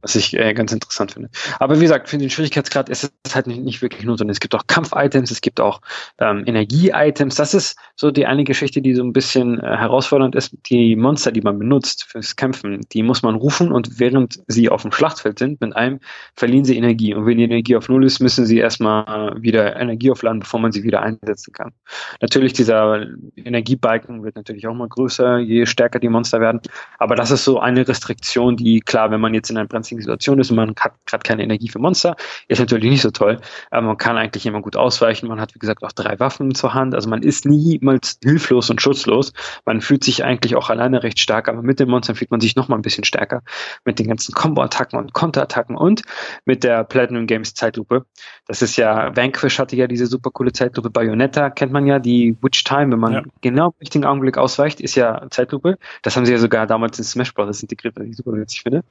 was ich äh, ganz interessant finde. Aber wie gesagt, für den Schwierigkeitsgrad ist es halt nicht, nicht wirklich notwendig. Es gibt auch Kampf-Items, es gibt auch ähm, Energie-Items. Das ist so die eine Geschichte, die so ein bisschen äh, herausfordernd ist. Die Monster, die man benutzt fürs Kämpfen, die muss man rufen und während sie auf dem Schlachtfeld sind, mit einem verlieren sie Energie. Und wenn die Energie auf Null ist, müssen sie erstmal wieder Energie aufladen, bevor man sie wieder einsetzen kann. Natürlich, dieser Energiebalken wird natürlich auch mal größer, je stärker die Monster werden. Aber das ist so eine Restriktion, die klar, wenn man jetzt in ein Prinzip stressigen Situation ist und man hat gerade keine Energie für Monster, ist natürlich nicht so toll. Aber man kann eigentlich immer gut ausweichen. Man hat, wie gesagt, auch drei Waffen zur Hand. Also man ist niemals hilflos und schutzlos. Man fühlt sich eigentlich auch alleine recht stark, aber mit den Monstern fühlt man sich noch mal ein bisschen stärker. Mit den ganzen Combo-Attacken und Konter-Attacken und mit der Platinum Games Zeitlupe. Das ist ja, Vanquish hatte ja diese super coole Zeitlupe. Bayonetta kennt man ja, die Witch Time, wenn man ja. genau im richtigen Augenblick ausweicht, ist ja Zeitlupe. Das haben sie ja sogar damals in Smash Bros. integriert, was ich super witzig finde.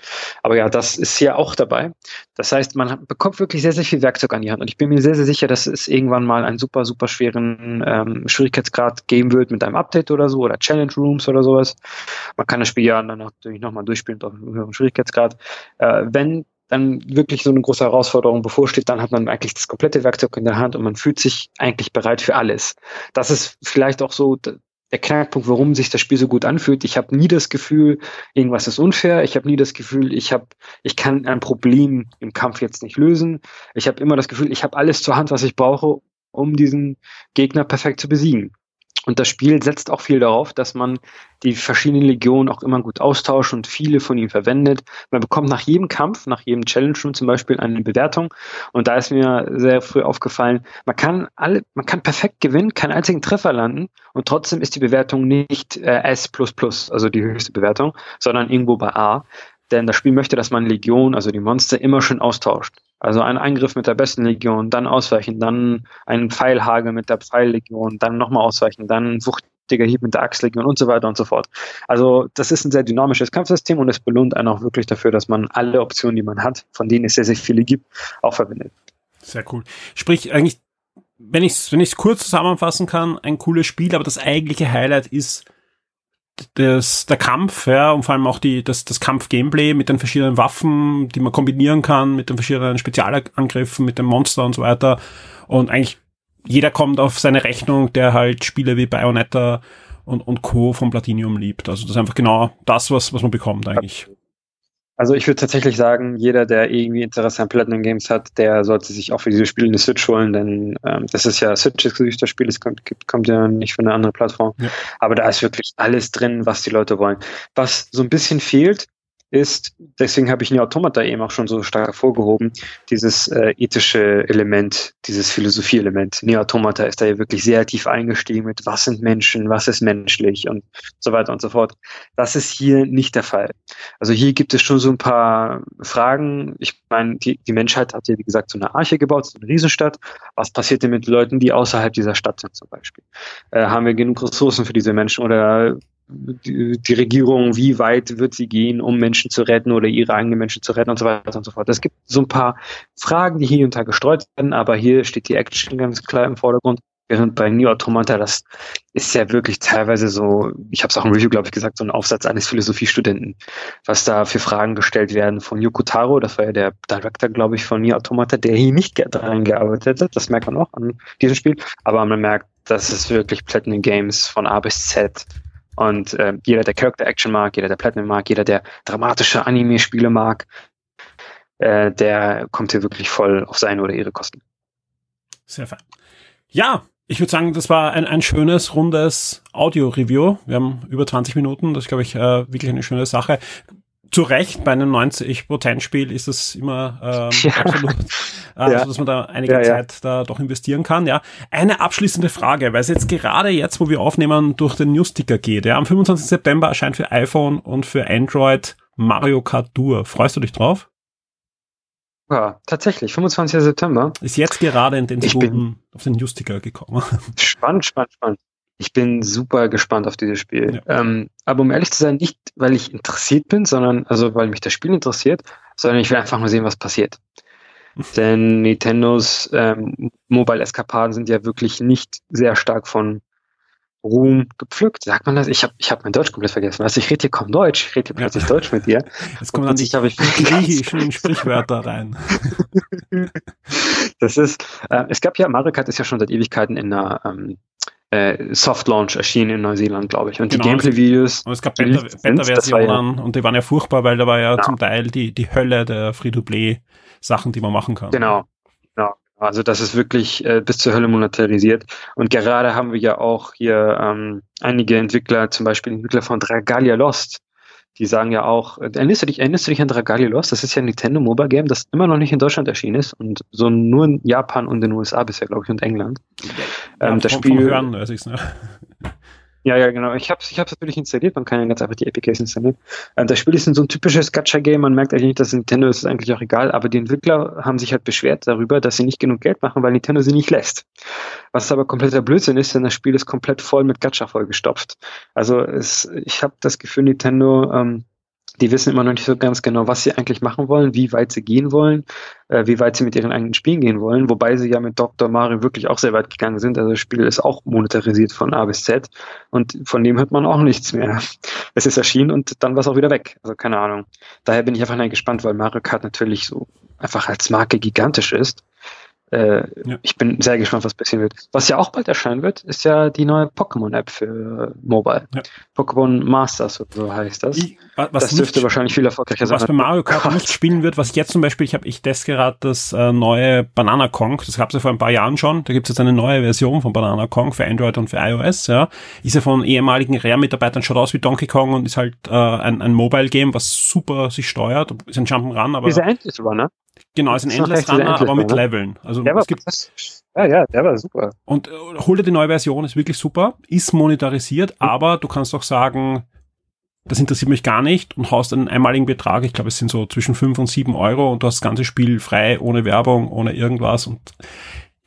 Aber ja, das ist hier auch dabei. Das heißt, man bekommt wirklich sehr, sehr viel Werkzeug an die Hand. Und ich bin mir sehr, sehr sicher, dass es irgendwann mal einen super, super schweren ähm, Schwierigkeitsgrad geben wird mit einem Update oder so oder Challenge Rooms oder sowas. Man kann das Spiel ja dann natürlich nochmal durchspielen auf einem höheren Schwierigkeitsgrad. Äh, wenn dann wirklich so eine große Herausforderung bevorsteht, dann hat man eigentlich das komplette Werkzeug in der Hand und man fühlt sich eigentlich bereit für alles. Das ist vielleicht auch so der Knackpunkt, warum sich das Spiel so gut anfühlt. Ich habe nie das Gefühl, irgendwas ist unfair. Ich habe nie das Gefühl, ich habe, ich kann ein Problem im Kampf jetzt nicht lösen. Ich habe immer das Gefühl, ich habe alles zur Hand, was ich brauche, um diesen Gegner perfekt zu besiegen. Und das Spiel setzt auch viel darauf, dass man die verschiedenen Legionen auch immer gut austauscht und viele von ihnen verwendet. Man bekommt nach jedem Kampf, nach jedem Challenge zum Beispiel eine Bewertung. Und da ist mir sehr früh aufgefallen, man kann alle, man kann perfekt gewinnen, keinen einzigen Treffer landen und trotzdem ist die Bewertung nicht äh, S++, also die höchste Bewertung, sondern irgendwo bei A. Denn das Spiel möchte, dass man Legion, also die Monster, immer schön austauscht. Also ein Angriff mit der besten Legion, dann ausweichen, dann ein Pfeilhagel mit der Pfeillegion, dann nochmal ausweichen, dann wuchtiger Hieb mit der Axtlegion und so weiter und so fort. Also das ist ein sehr dynamisches Kampfsystem und es belohnt einen auch wirklich dafür, dass man alle Optionen, die man hat, von denen es sehr, sehr viele gibt, auch verwendet. Sehr cool. Sprich, eigentlich, wenn ich es wenn kurz zusammenfassen kann, ein cooles Spiel, aber das eigentliche Highlight ist das, der Kampf, ja, und vor allem auch die, das, das Kampf-Gameplay mit den verschiedenen Waffen, die man kombinieren kann, mit den verschiedenen Spezialangriffen, mit dem Monster und so weiter. Und eigentlich jeder kommt auf seine Rechnung, der halt Spiele wie Bayonetta und, und Co. von Platinium liebt. Also das ist einfach genau das, was, was man bekommt eigentlich. Also ich würde tatsächlich sagen, jeder, der irgendwie Interesse an Platinum Games hat, der sollte sich auch für diese Spiele eine Switch holen, denn ähm, das ist ja Switch-exklusiv, das Spiel, es kommt, kommt ja nicht von einer anderen Plattform. Ja. Aber da ist wirklich alles drin, was die Leute wollen. Was so ein bisschen fehlt, ist, deswegen habe ich Automata eben auch schon so stark hervorgehoben, dieses äh, ethische Element, dieses Philosophie-Element. Nier Automata ist da ja wirklich sehr tief eingestiegen mit, was sind Menschen, was ist menschlich und so weiter und so fort. Das ist hier nicht der Fall. Also hier gibt es schon so ein paar Fragen. Ich meine, die, die Menschheit hat ja, wie gesagt, so eine Arche gebaut, so eine Riesenstadt. Was passiert denn mit Leuten, die außerhalb dieser Stadt sind zum Beispiel? Äh, haben wir genug Ressourcen für diese Menschen oder die, Regierung, wie weit wird sie gehen, um Menschen zu retten oder ihre eigenen Menschen zu retten und so weiter und so fort. Es gibt so ein paar Fragen, die hier und da gestreut werden, aber hier steht die Action ganz klar im Vordergrund. Während bei New Automata, das ist ja wirklich teilweise so, ich habe es auch im Review, glaube ich, gesagt, so ein Aufsatz eines Philosophiestudenten, was da für Fragen gestellt werden von Yoko Taro, das war ja der Director, glaube ich, von New Automata, der hier nicht daran gearbeitet hat, das merkt man auch an diesem Spiel, aber man merkt, das ist wirklich Platinum Games von A bis Z und äh, jeder, der Character Action mag, jeder, der Platinum mag, jeder, der dramatische Anime-Spiele mag, äh, der kommt hier wirklich voll auf seine oder ihre Kosten. Sehr fein. Ja, ich würde sagen, das war ein, ein schönes, rundes Audio-Review. Wir haben über 20 Minuten. Das ist, glaube ich, äh, wirklich eine schöne Sache zu Recht, bei einem 90%-Spiel ist das immer ähm, ja. absolut, *laughs* also, ja. dass man da einige ja, Zeit da doch investieren kann. Ja, Eine abschließende Frage, weil es jetzt gerade jetzt, wo wir aufnehmen, durch den Newsticker geht. Ja, Am 25. September erscheint für iPhone und für Android Mario Kart Tour. Freust du dich drauf? Ja, tatsächlich, 25. September. Ist jetzt gerade in den Sekunden auf den Newsticker gekommen. Spannend, spannend, spannend. Ich bin super gespannt auf dieses Spiel. Ja. Ähm, aber um ehrlich zu sein, nicht weil ich interessiert bin, sondern also weil mich das Spiel interessiert, sondern ich will einfach nur sehen, was passiert. *laughs* Denn Nintendos ähm, Mobile-Eskapaden sind ja wirklich nicht sehr stark von Ruhm gepflückt. Sagt man das? Ich habe ich hab mein Deutsch komplett vergessen. Also ich rede hier kaum Deutsch. Ich rede hier plötzlich ja. Deutsch mit dir. Jetzt kommen dann die *laughs* griechischen Sprichwörter rein. *laughs* das ist, äh, es gab ja, Mario Kart ist ja schon seit Ewigkeiten in einer ähm, äh, Soft Launch erschienen in Neuseeland, glaube ich. Und genau, die Gameplay-Videos. Und es gab Beta-Versionen ja, und die waren ja furchtbar, weil da war ja genau. zum Teil die, die Hölle der Free-to-Play-Sachen, die man machen kann. Genau. genau. Also das ist wirklich äh, bis zur Hölle monetarisiert. Und gerade haben wir ja auch hier ähm, einige Entwickler, zum Beispiel Entwickler von Dragalia Lost, die sagen ja auch, erinnerst du dich, erinnerst du dich an Dragalia Lost? Das ist ja ein Nintendo Mobile Game, das immer noch nicht in Deutschland erschienen ist und so nur in Japan und in den USA bisher, glaube ich, und England. Ja, ähm, das vom, Spiel. Vom Hören, weiß ich's, ne? Ja, ja, genau. Ich habe es ich hab's natürlich installiert, man kann ja ganz einfach die APKs installieren. Ähm, das Spiel ist so ein typisches Gacha-Game, man merkt eigentlich nicht, dass Nintendo ist, ist eigentlich auch egal, aber die Entwickler haben sich halt beschwert darüber, dass sie nicht genug Geld machen, weil Nintendo sie nicht lässt. Was aber kompletter Blödsinn ist, denn das Spiel ist komplett voll mit Gacha vollgestopft. Also es, ich habe das Gefühl, Nintendo ähm, die wissen immer noch nicht so ganz genau, was sie eigentlich machen wollen, wie weit sie gehen wollen, äh, wie weit sie mit ihren eigenen Spielen gehen wollen, wobei sie ja mit Dr. Mario wirklich auch sehr weit gegangen sind. Also das Spiel ist auch monetarisiert von A bis Z und von dem hört man auch nichts mehr. *laughs* Es ist erschienen und dann war es auch wieder weg. Also keine Ahnung. Daher bin ich einfach gespannt, weil Mario Kart natürlich so einfach als Marke gigantisch ist. Äh, ja. Ich bin sehr gespannt, was passieren wird. Was ja auch bald erscheinen wird, ist ja die neue Pokémon-App für Mobile. Ja. Pokémon Masters oder so heißt das. Ich, das dürfte nicht, wahrscheinlich viel erfolgreicher sein. Was bei Mario Kart Gott. nicht spielen wird, was jetzt zum Beispiel, ich habe ich teste gerade das äh, neue Banana Kong, das gab es ja vor ein paar Jahren schon, da gibt es jetzt eine neue Version von Banana Kong für Android und für iOS, ja. Ist ja von ehemaligen Rare-Mitarbeitern, schaut aus wie Donkey Kong und ist halt äh, ein, ein Mobile-Game, was super sich steuert, ist ein Jump'n'Run, aber... Dieser Endless Runner? Genau, ist ein Endless Runner, aber mit Leveln. Also der es gibt, ja, ja, der war super. Und äh, hol dir die neue Version, ist wirklich super, ist monetarisiert, mhm. aber du kannst auch sagen, das interessiert mich gar nicht und haust einen einmaligen Betrag, ich glaube, es sind so zwischen 5 und 7 Euro und du hast das ganze Spiel frei, ohne Werbung, ohne irgendwas und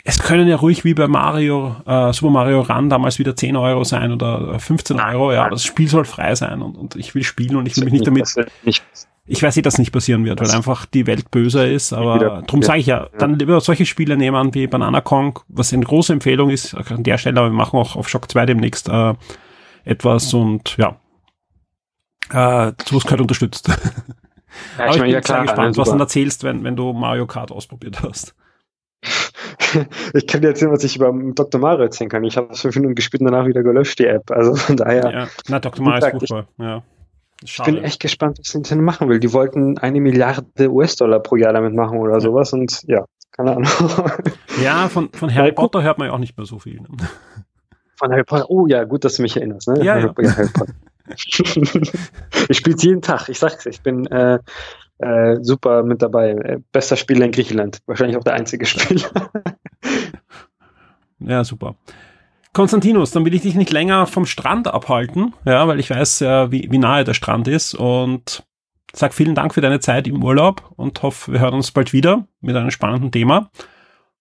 es können ja ruhig wie bei Mario, äh, Super Mario Run damals wieder 10 Euro sein oder 15 Euro, ja, das Spiel soll frei sein und, und ich will spielen und ich will mich nicht damit, ich weiß nicht, dass nicht passieren wird, weil einfach die Welt böser ist, aber darum sage ich ja, dann lieber solche Spiele nehmen wie Banana Kong, was eine große Empfehlung ist an der Stelle, aber wir machen auch auf Shock 2 demnächst äh, etwas und ja, äh, sowas gehört unterstützt. *laughs* Ja, ich, ich bin ja, klar, sehr gespannt, was du dann erzählst, wenn, wenn du Mario Kart ausprobiert hast. *laughs* ich kann dir erzählen, was ich über Dr. Mario erzählen kann. Ich habe es fünf Minuten gespielt und danach wieder gelöscht, die App. Also von daher. Ja, na, Dr. Mario ist furchtbar, ja. Ich bin echt gespannt, was Nintendo machen will. Die wollten eine Milliarde US-Dollar pro Jahr damit machen oder ja. sowas und ja, keine Ahnung. *laughs* Ja, von, von Harry Potter hört man ja auch nicht mehr so viel. Ne? *laughs* Von Harry Potter, oh ja, gut, dass du mich erinnerst. Ne? Ja, ja. Harry Potter. *laughs* ich spiele jeden Tag, ich sag's, ich bin äh, äh, super mit dabei. Äh, bester Spieler in Griechenland. Wahrscheinlich auch der einzige Spieler. ja, super. Konstantinus, dann will ich dich nicht länger vom Strand abhalten, ja, weil ich weiß ja, wie, wie nahe der Strand ist und sag vielen Dank für deine Zeit im Urlaub und hoffe, wir hören uns bald wieder mit einem spannenden Thema.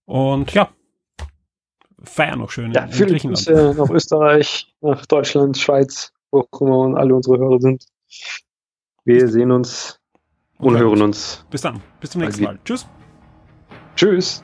Und ja, feier noch schön ja, in, in Griechenland. Grüße nach Österreich, nach Deutschland, Schweiz, wo auch immer und alle unsere Hörer sind. Wir sehen uns und hören uns. Bis dann. Bis zum nächsten Mal. Tschüss. Tschüss.